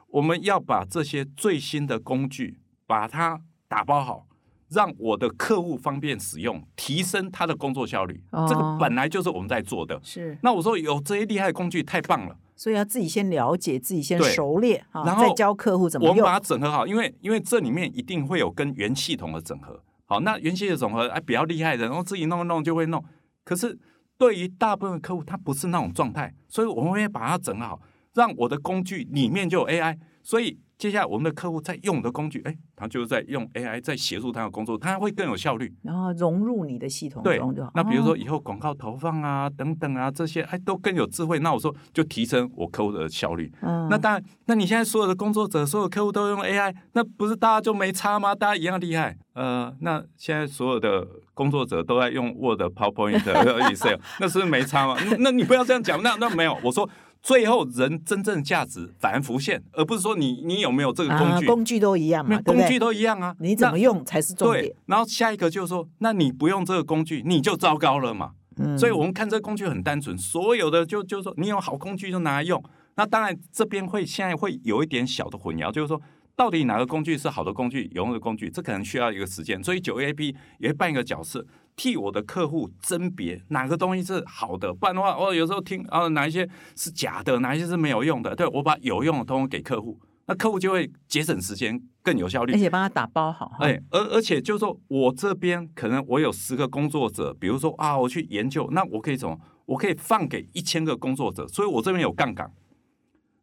我们要把这些最新的工具把它打包好，让我的客户方便使用，提升他的工作效率。这个本来就是我们在做的。是。那我说有这些厉害的工具太棒了，所以要自己先了解，自己先熟练，然后再教客户怎么用。我们把它整合好，因为因为这里面一定会有跟原系统的整合。好，那原先的总和哎比较厉害的，然后自己弄弄就会弄。可是对于大部分客户，他不是那种状态，所以我们会把它整好，让我的工具里面就有 AI。所以接下来我们的客户在用我的工具，哎，他就是在用 AI 在协助他的工作，他会更有效率。然后融入你的系统中就好。那比如说以后广告投放啊等等啊这些，哎，都更有智慧。那我说就提升我客户的效率。嗯。那当然，那你现在所有的工作者、所有客户都用 AI，那不是大家就没差吗？大家一样厉害。呃，那现在所有的工作者都在用 Word、PowerPoint、Excel，那是不是没差吗？那你不要这样讲。那那没有，我说。最后，人真正价值反而浮现，而不是说你你有没有这个工具，工具都一样嘛，工具都一样啊，你怎么用才是重点。然后下一个就是说，那你不用这个工具，你就糟糕了嘛。嗯，所以我们看这个工具很单纯，所有的就就是说，你有好工具就拿来用。那当然这边会现在会有一点小的混淆，就是说，到底哪个工具是好的工具、有用的工具，这可能需要一个时间。所以九 A P 也会扮一个角色。替我的客户甄别哪个东西是好的，不然的话，我有时候听啊哪一些是假的，哪一些是没有用的。对我把有用的通通给客户，那客户就会节省时间，更有效率，而且帮他打包好。哎，而而且就是说我这边可能我有十个工作者，比如说啊，我去研究，那我可以怎么？我可以放给一千个工作者，所以我这边有杠杆，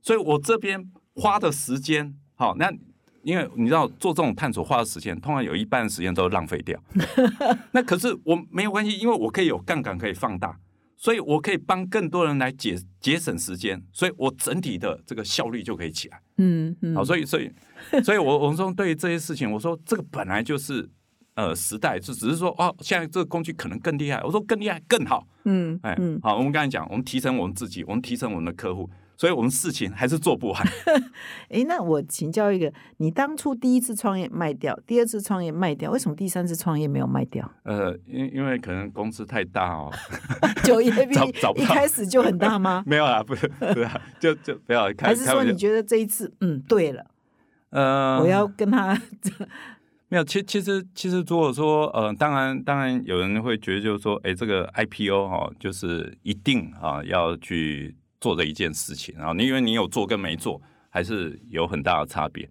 所以我这边花的时间好那。因为你知道做这种探索花的时间，通常有一半的时间都浪费掉。那可是我没有关系，因为我可以有杠杆可以放大，所以我可以帮更多人来节节省时间，所以我整体的这个效率就可以起来。嗯嗯。好，所以所以所以我我说对于这些事情，我说这个本来就是呃时代，就只是说哦，现在这个工具可能更厉害。我说更厉害更好。嗯哎好，我们刚才讲，我们提升我们自己，我们提升我们的客户。所以我们事情还是做不完。哎，那我请教一个，你当初第一次创业卖掉，第二次创业卖掉，为什么第三次创业没有卖掉？呃，因因为可能公司太大哦。九一 A B 一开始就很大吗？没有啊，不是，不是，就就不要开。还是说你觉得这一次，嗯，对了，呃，我要跟他没有。其其实其实，如果说呃，当然当然有人会觉得就是说，哎，这个 I P O 哈，就是一定啊要去。做的一件事情啊，你以为你有做跟没做，还是有很大的差别。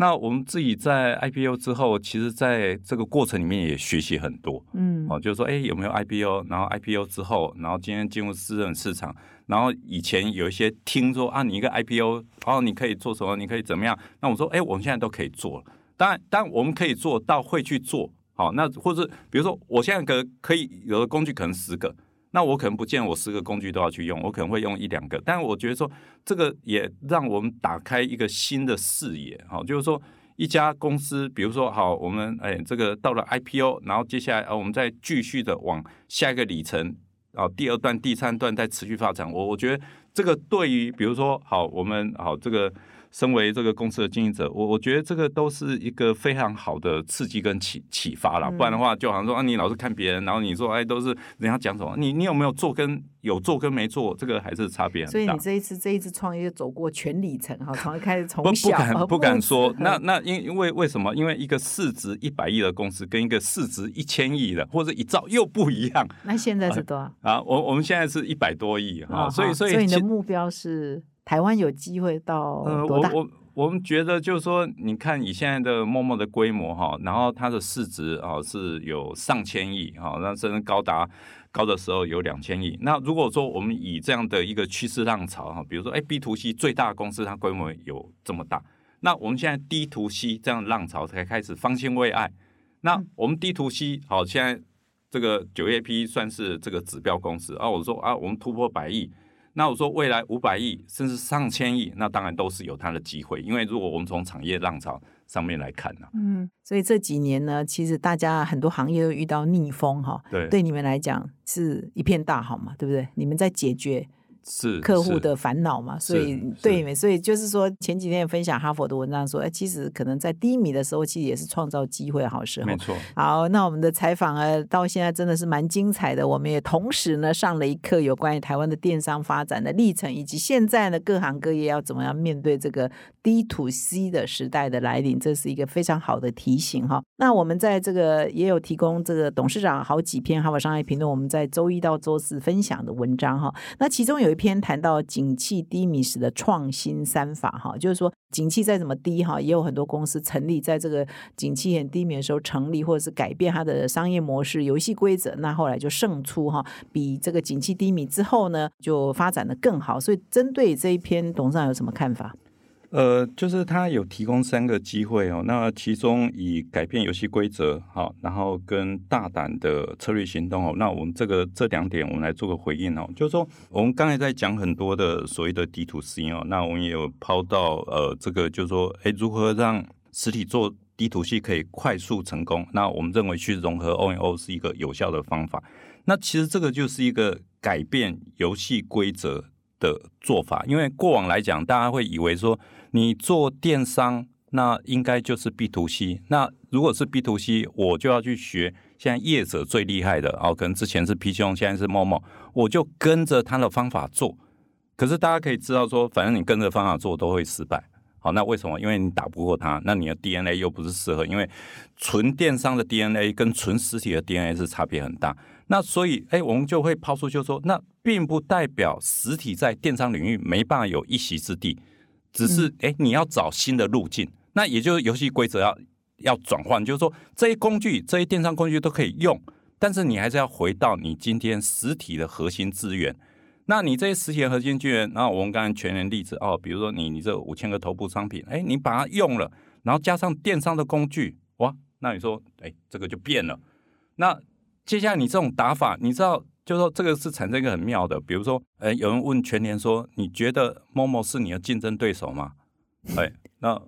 那我们自己在 IPO 之后，其实在这个过程里面也学习很多，嗯，哦，就是说，哎，有没有 IPO？然后 IPO 之后，然后今天进入私人市场，然后以前有一些听说啊，你一个 IPO，然后你可以做什么？你可以怎么样？那我说，哎，我们现在都可以做了。当然，当然我们可以做到会去做，好，那或者比如说，我现在可可以有的工具可能十个。那我可能不见我十个工具都要去用，我可能会用一两个。但我觉得说，这个也让我们打开一个新的视野，哈，就是说一家公司，比如说好，我们哎这个到了 IPO，然后接下来啊，我们再继续的往下一个里程啊，第二段、第三段再持续发展。我我觉得这个对于比如说好，我们好这个。身为这个公司的经营者，我我觉得这个都是一个非常好的刺激跟启启发了。不然的话，就好像说啊，你老是看别人，然后你说哎，都是人家讲什么，你你有没有做跟有做跟没做，这个还是差别很大。所以你这一次这一次创业走过全里程哈，从 开始从小不敢不敢说。那那因因为为什么？因为一个市值一百亿的公司跟一个市值一千亿的或者一兆又不一样。那现在是多少啊？我我们现在是一百多亿哈，所以所以你的目标是。台湾有机会到多大？我我我们觉得就是说，你看以现在的陌陌的规模哈，然后它的市值啊是有上千亿哈，那甚至高达高的时候有两千亿。那如果说我们以这样的一个趋势浪潮哈，比如说哎 B to C 最大公司它规模有这么大，那我们现在 D to C 这样浪潮才开始方兴未艾。那我们 D to C 好，现在这个九月 P 算是这个指标公司啊，我说啊，我们突破百亿。那我说未来五百亿甚至上千亿，那当然都是有它的机会。因为如果我们从产业浪潮上面来看呢，嗯，所以这几年呢，其实大家很多行业都遇到逆风哈，对，对你们来讲是一片大好嘛，对不对？你们在解决。是客户的烦恼嘛？所以对，所以就是说，前几天也分享哈佛的文章说，哎，其实可能在低迷的时候，其实也是创造机会好时候。没错。好，那我们的采访啊，到现在真的是蛮精彩的。我们也同时呢上了一课有关于台湾的电商发展的历程，以及现在呢各行各业要怎么样面对这个 D to C 的时代的来临，这是一个非常好的提醒哈。那我们在这个也有提供这个董事长好几篇哈佛商业评论，我们在周一到周四分享的文章哈。那其中有有一篇谈到景气低迷时的创新三法，哈，就是说景气再怎么低，哈，也有很多公司成立在这个景气很低迷的时候成立，或者是改变它的商业模式、游戏规则，那后来就胜出，哈，比这个景气低迷之后呢，就发展的更好。所以针对这一篇，董事长有什么看法？呃，就是他有提供三个机会哦，那其中以改变游戏规则好，然后跟大胆的策略行动哦，那我们这个这两点我们来做个回应哦，就是说我们刚才在讲很多的所谓的 D to C 哦，那我们也有抛到呃这个就是说，哎，如何让实体做 D to C 可以快速成功？那我们认为去融合 O N O 是一个有效的方法。那其实这个就是一个改变游戏规则的做法，因为过往来讲，大家会以为说。你做电商，那应该就是 B to C。那如果是 B to C，我就要去学现在业者最厉害的哦，可能之前是皮兄，现在是某某，我就跟着他的方法做。可是大家可以知道说，反正你跟着方法做都会失败。好，那为什么？因为你打不过他，那你的 DNA 又不是适合。因为纯电商的 DNA 跟纯实体的 DNA 是差别很大。那所以，哎，我们就会抛出就说，那并不代表实体在电商领域没办法有一席之地。只是哎，你要找新的路径，那也就是游戏规则要要转换，就是说这些工具、这些电商工具都可以用，但是你还是要回到你今天实体的核心资源。那你这些实体的核心资源，然后我们刚才全年例子哦，比如说你你这五千个头部商品，哎，你把它用了，然后加上电商的工具，哇，那你说哎，这个就变了。那接下来你这种打法，你知道？就是说这个是产生一个很妙的，比如说，呃，有人问全年说，你觉得某某是你的竞争对手吗？哎，那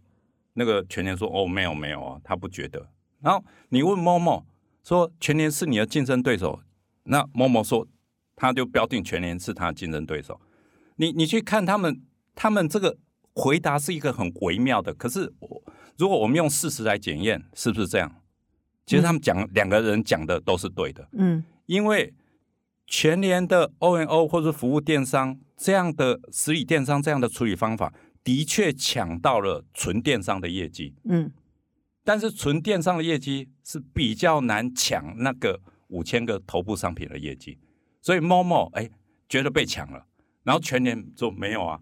那个全年说，哦，没有没有啊，他不觉得。然后你问某某说，全年是你的竞争对手，那某某说，他就标定全年是他的竞争对手。你你去看他们，他们这个回答是一个很微妙的。可是我，如果我们用事实来检验，是不是这样？其实他们讲两个人讲的都是对的。嗯，因为。全年的 O N O 或者服务电商这样的实体电商这样的处理方法，的确抢到了纯电商的业绩。嗯，但是纯电商的业绩是比较难抢那个五千个头部商品的业绩，所以 Momo 哎觉得被抢了，然后全年就没有啊。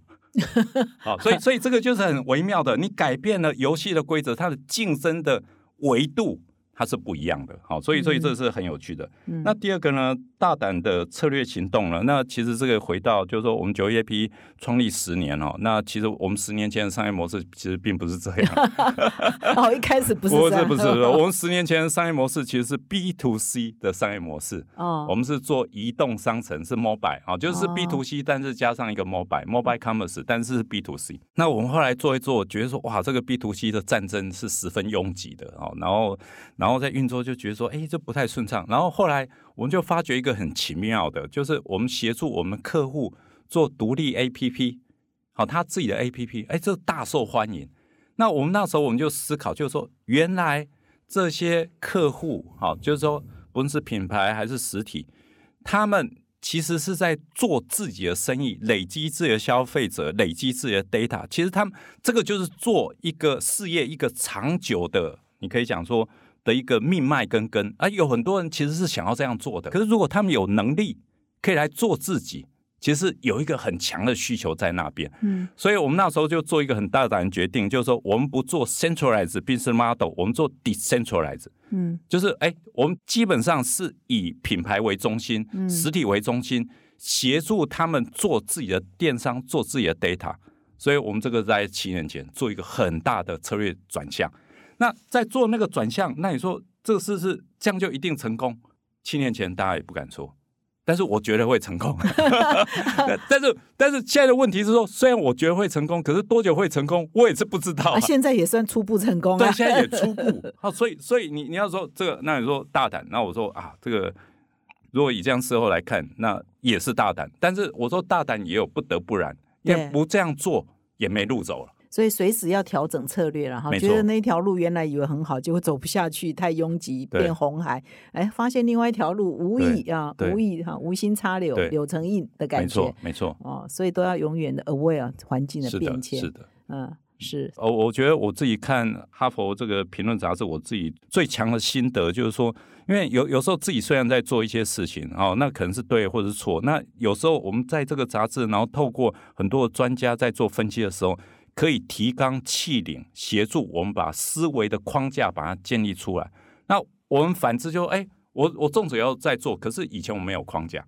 好，所以所以这个就是很微妙的，你改变了游戏的规则，它的竞争的维度。它是不一样的，好，所以所以这是很有趣的。那第二个呢，大胆的策略行动了。那其实这个回到就是说，我们九业 P 创立十年哦，那其实我们十年前的商业模式其实并不是这样。哦，一开始不是不是不是，我们十年前的商业模式其实是 B to C 的商业模式。哦，我们是做移动商城，是 mobile 啊，就是 B to C，但是加上一个 mobile mobile commerce，但是是 B to C。那我们后来做一做，觉得说哇，这个 B to C 的战争是十分拥挤的哦，然后。然后在运作就觉得说，哎，这不太顺畅。然后后来我们就发觉一个很奇妙的，就是我们协助我们客户做独立 APP，好，他自己的 APP，哎，这大受欢迎。那我们那时候我们就思考，就是说，原来这些客户，好，就是说，不论是品牌还是实体，他们其实是在做自己的生意，累积自己的消费者，累积自己的 data。其实他们这个就是做一个事业，一个长久的，你可以讲说。的一个命脉跟根啊，有很多人其实是想要这样做的。可是如果他们有能力可以来做自己，其实有一个很强的需求在那边。嗯，所以我们那时候就做一个很大胆的决定，就是说我们不做 centralized business model，我们做 decentralized。嗯，就是哎，我们基本上是以品牌为中心，实体为中心，协助他们做自己的电商，做自己的 data。所以我们这个在七年前做一个很大的策略转向。那在做那个转向，那你说这个事是这样就一定成功？七年前大家也不敢说，但是我觉得会成功。但是但是现在的问题是说，虽然我觉得会成功，可是多久会成功，我也是不知道。现在也算初步成功，对，现在也初步。好，所以所以你你要说这个，那你说大胆，那我说啊，这个如果以这样事后来看，那也是大胆。但是我说大胆也有不得不然，因为不这样做也没路走了。所以随时要调整策略了哈，觉得那条路原来以为很好，结果走不下去，太拥挤变红海，哎，发现另外一条路无意啊，无意哈，无心插柳柳成荫的感觉，没错，没错哦，所以都要永远的 aware 环境的变迁，是的，嗯，是。哦，我觉得我自己看哈佛这个评论杂志，我自己最强的心得就是说，因为有有时候自己虽然在做一些事情哦，那可能是对或者是错，那有时候我们在这个杂志，然后透过很多的专家在做分析的时候。可以提纲挈领，协助我们把思维的框架把它建立出来。那我们反之就，哎，我我重者要在做，可是以前我没有框架。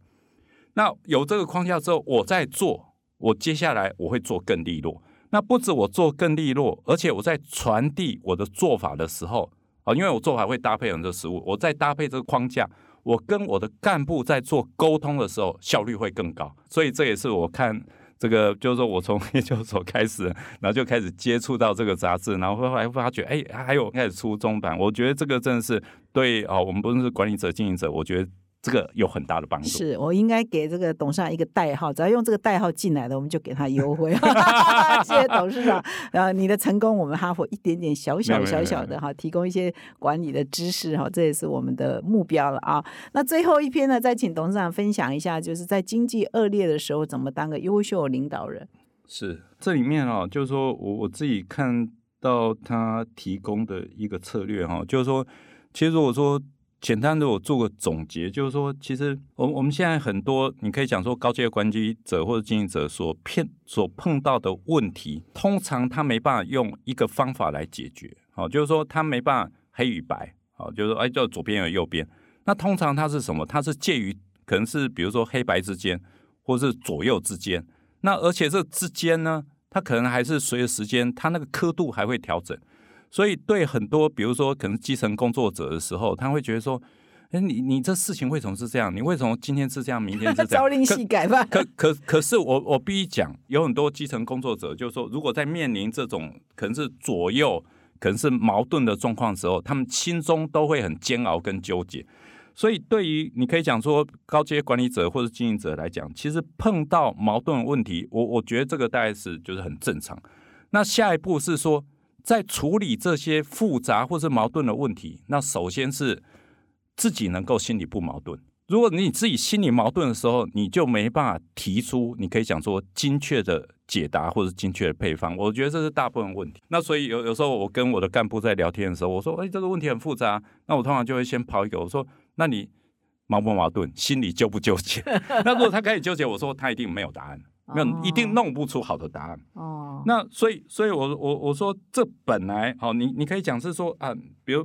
那有这个框架之后，我在做，我接下来我会做更利落。那不止我做更利落，而且我在传递我的做法的时候啊，因为我做法会搭配很多实物，我在搭配这个框架，我跟我的干部在做沟通的时候，效率会更高。所以这也是我看。这个就是说我从研究所开始，然后就开始接触到这个杂志，然后后来发觉，哎，还有开始出中版，我觉得这个真的是对啊，我们不论是管理者、经营者，我觉得。这个有很大的帮助。是我应该给这个董事长一个代号，只要用这个代号进来的，我们就给他优惠。谢谢董事长，然后你的成功，我们哈佛一点点小小小小的哈，提供一些管理的知识哈，这也是我们的目标了啊。那最后一篇呢，再请董事长分享一下，就是在经济恶劣的时候，怎么当个优秀领导人。是这里面啊，就是说我我自己看到他提供的一个策略哈，就是说，其实如果说。简单的我做个总结，就是说，其实我我们现在很多，你可以讲说高阶管理者或者经营者所骗所碰到的问题，通常他没办法用一个方法来解决，好，就是说他没办法黑与白，好，就是说哎，就左边有右边，那通常它是什么？它是介于可能是比如说黑白之间，或是左右之间，那而且这之间呢，它可能还是随着时间，它那个刻度还会调整。所以，对很多，比如说可能基层工作者的时候，他会觉得说：“哎，你你这事情为什么是这样？你为什么今天是这样，明天是这样？” 朝令夕改吧。可可可是，我我必须讲，有很多基层工作者，就是说，如果在面临这种可能是左右可能是矛盾的状况时候，他们心中都会很煎熬跟纠结。所以，对于你可以讲说高阶管理者或者经营者来讲，其实碰到矛盾问题，我我觉得这个大概是就是很正常。那下一步是说。在处理这些复杂或是矛盾的问题，那首先是自己能够心里不矛盾。如果你自己心里矛盾的时候，你就没办法提出，你可以讲说精确的解答或者精确的配方。我觉得这是大部分问题。那所以有有时候我跟我的干部在聊天的时候，我说：“哎，这个问题很复杂。”那我通常就会先抛一个，我说：“那你矛不矛盾？心里纠不纠结？” 那如果他开始纠结，我说他一定没有答案。没有，一定弄不出好的答案。哦，那所以，所以我我我说，这本来好，你你可以讲是说啊，比如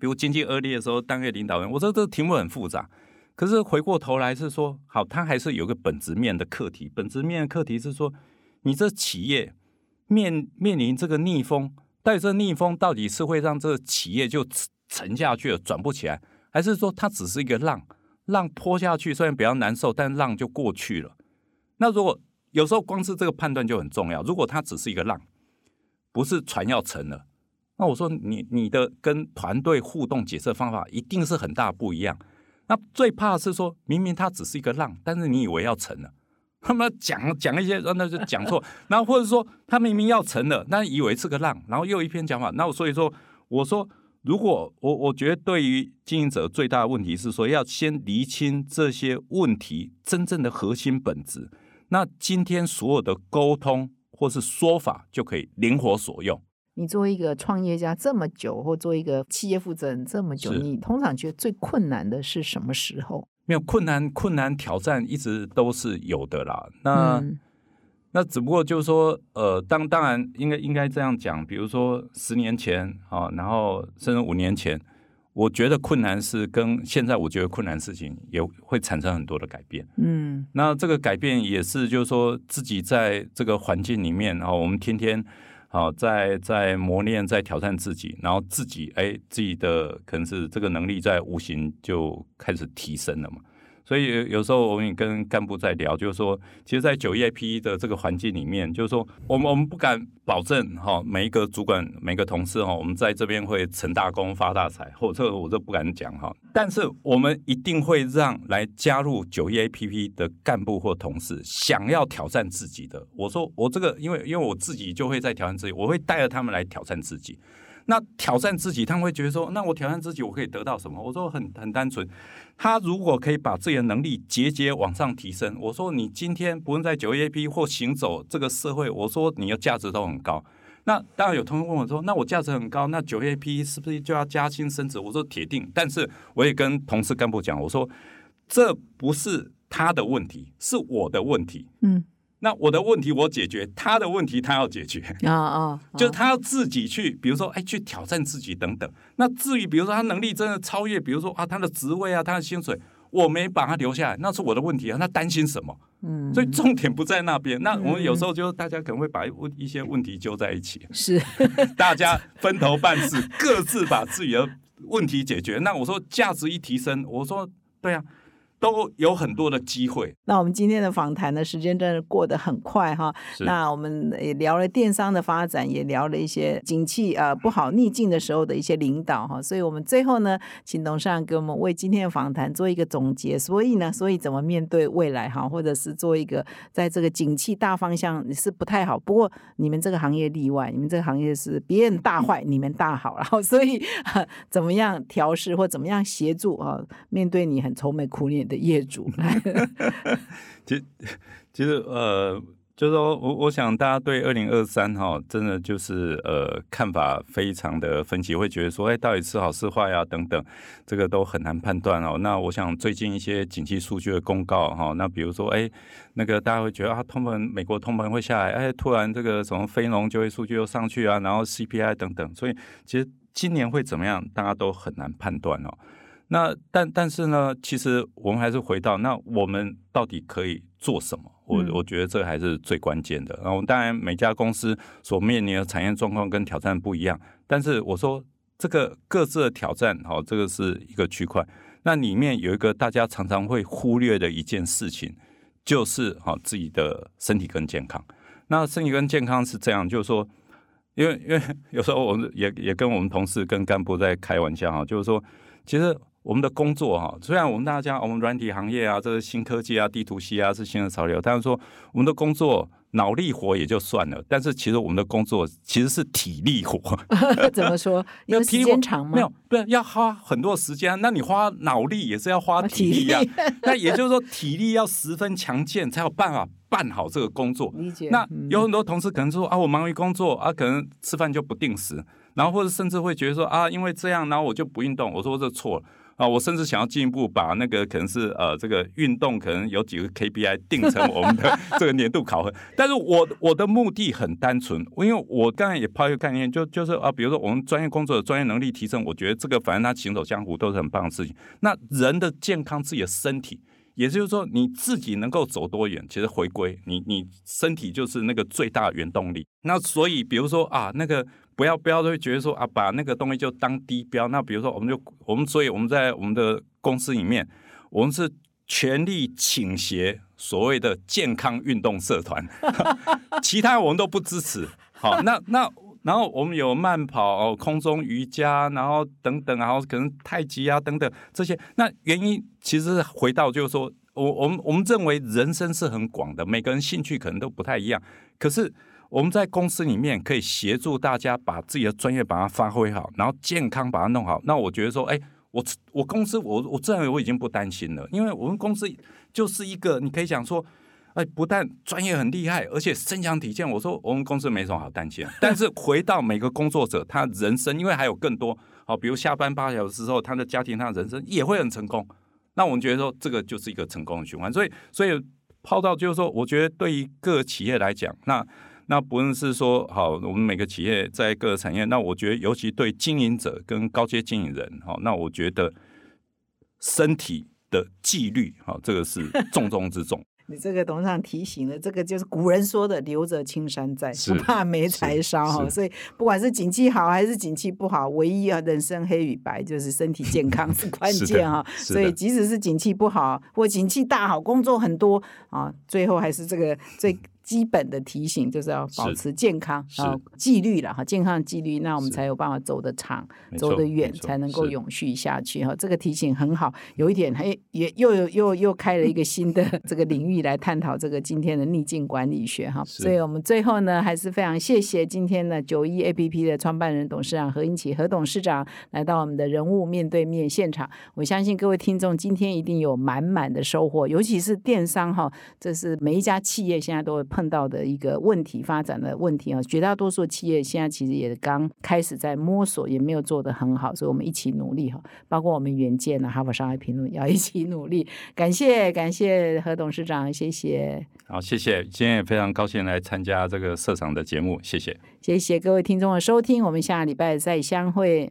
比如经济恶劣的时候，当个领导人，我说这题目很复杂，可是回过头来是说，好，他还是有个本质面的课题。本质面的课题是说，你这企业面面临这个逆风，但这逆风到底是会让这个企业就沉下去了，转不起来，还是说它只是一个浪，浪泼下去虽然比较难受，但浪就过去了。那如果有时候光是这个判断就很重要。如果它只是一个浪，不是船要沉了，那我说你你的跟团队互动解释方法一定是很大不一样。那最怕是说明明它只是一个浪，但是你以为要沉了，他们讲讲一些那就讲错。然后或者说他明明要沉了，但以为是个浪，然后又一篇讲法。那我所以说我说，如果我我觉得对于经营者最大的问题是说，要先厘清这些问题真正的核心本质。那今天所有的沟通或是说法就可以灵活所用。你作为一个创业家这么久，或做一个企业负责人这么久，你通常觉得最困难的是什么时候？没有困难，困难挑战一直都是有的啦。那那只不过就是说，呃，当当然应该应该这样讲，比如说十年前啊，然后甚至五年前。我觉得困难是跟现在我觉得困难事情也会产生很多的改变。嗯，那这个改变也是就是说自己在这个环境里面，然后我们天天好在在磨练，在挑战自己，然后自己哎自己的可能是这个能力在无形就开始提升了嘛。所以有时候我们也跟干部在聊，就是说，其实，在九业 P 的这个环境里面，就是说，我们我们不敢保证哈，每一个主管、每个同事哈，我们在这边会成大功、发大财，或这个我都不敢讲哈。但是我们一定会让来加入九业 P P 的干部或同事想要挑战自己的。我说我这个，因为因为我自己就会在挑战自己，我会带着他们来挑战自己。那挑战自己，他会觉得说：“那我挑战自己，我可以得到什么？”我说很很单纯，他如果可以把自己的能力节节往上提升，我说你今天不论在九 A P 或行走这个社会，我说你的价值都很高。那当然有同学问我说：“那我价值很高，那九 A P 是不是就要加薪升职？”我说铁定。但是我也跟同事干部讲，我说这不是他的问题，是我的问题。嗯。那我的问题我解决，他的问题他要解决啊啊，就是他要自己去，比如说哎，去挑战自己等等。那至于比如说他能力真的超越，比如说啊他的职位啊他的薪水，我没把他留下来，那是我的问题啊。那担心什么？嗯，所以重点不在那边。那我们有时候就大家可能会把问一些问题揪在一起，是大家分头办事，各自把自己的问题解决。那我说价值一提升，我说对啊。都有很多的机会。那我们今天的访谈呢时间真的过得很快哈。那我们也聊了电商的发展，也聊了一些景气呃不好逆境的时候的一些领导哈。所以我们最后呢，请董事长给我们为今天的访谈做一个总结。所以呢，所以怎么面对未来哈，或者是做一个在这个景气大方向是不太好。不过你们这个行业例外，你们这个行业是别人大坏，你们大好。然后 所以怎么样调试或怎么样协助啊，面对你很愁眉苦脸。的业主，其实其实呃，就是说我我想大家对二零二三哈，真的就是呃看法非常的分歧，会觉得说，哎，到底是好是坏啊等等，这个都很难判断哦。那我想最近一些景气数据的公告哈，那比如说哎，那个大家会觉得啊，通膨美国通膨会下来，哎，突然这个什么非农就业数据又上去啊，然后 CPI 等等，所以其实今年会怎么样，大家都很难判断哦。那但但是呢，其实我们还是回到那我们到底可以做什么？我我觉得这还是最关键的。然后当然每家公司所面临的产业状况跟挑战不一样，但是我说这个各自的挑战，好，这个是一个区块。那里面有一个大家常常会忽略的一件事情，就是好自己的身体跟健康。那身体跟健康是这样，就是说，因为因为 有时候我们也也跟我们同事跟干部在开玩笑哈，就是说其实。我们的工作哈，虽然我们大家我们软体行业啊，这是新科技啊，地图系啊是新的潮流，但是说我们的工作脑力活也就算了，但是其实我们的工作其实是体力活。怎么说？因为时间长吗？没有，对，要花很多时间。那你花脑力也是要花体力啊。那也就是说，体力要十分强健，才有办法办好这个工作。理解。那有很多同事可能说啊，我忙于工作啊，可能吃饭就不定时，然后或者甚至会觉得说啊，因为这样，然后我就不运动。我说这错了。啊，我甚至想要进一步把那个可能是呃这个运动可能有几个 KPI 定成我们的 这个年度考核，但是我我的目的很单纯，因为我刚才也抛一个概念，就就是啊，比如说我们专业工作的专业能力提升，我觉得这个反正他行走江湖都是很棒的事情。那人的健康，自己的身体，也就是说你自己能够走多远，其实回归你你身体就是那个最大原动力。那所以比如说啊那个。不要不要会觉得说啊，把那个东西就当低标。那比如说，我们就我们所以我们在我们的公司里面，我们是全力倾斜所谓的健康运动社团，其他我们都不支持。好，那那然后我们有慢跑、空中瑜伽，然后等等，然后可能太极啊等等这些。那原因其实回到就是说，我我们我们认为人生是很广的，每个人兴趣可能都不太一样，可是。我们在公司里面可以协助大家把自己的专业把它发挥好，然后健康把它弄好。那我觉得说，哎，我我公司我我认为我已经不担心了，因为我们公司就是一个你可以讲说，哎，不但专业很厉害，而且身强体健。我说我们公司没什么好担心。但是回到每个工作者，他人生因为还有更多好，比如下班八小时之后，他的家庭、他的人生也会很成功。那我们觉得说，这个就是一个成功的循环。所以，所以抛到就是说，我觉得对于各企业来讲，那那不论是说好，我们每个企业在各个产业，那我觉得尤其对经营者跟高阶经营人，好，那我觉得身体的纪律，好，这个是重中之重。你这个董事长提醒了，这个就是古人说的“留着青山在，不怕没柴烧”哈。所以不管是景气好还是景气不好，唯一啊人生黑与白就是身体健康 是关键哈。所以即使是景气不好或景气大好，工作很多啊，最后还是这个最。基本的提醒就是要保持健康，啊，纪律了哈，健康纪律，那我们才有办法走得长，走得远，才能够永续下去哈。这个提醒很好，有一点，嘿，也又有又又开了一个新的 这个领域来探讨这个今天的逆境管理学哈。所以我们最后呢，还是非常谢谢今天的九一 A P P 的创办人董事长何英奇何董事长来到我们的人物面对面现场。我相信各位听众今天一定有满满的收获，尤其是电商哈，这是每一家企业现在都会。碰到的一个问题，发展的问题啊，绝大多数企业现在其实也刚开始在摸索，也没有做得很好，所以我们一起努力哈，包括我们远见啊，哈佛商业评论要一起努力。感谢感谢何董事长，谢谢。好，谢谢，今天也非常高兴来参加这个社长的节目，谢谢，谢谢各位听众的收听，我们下个礼拜再相会。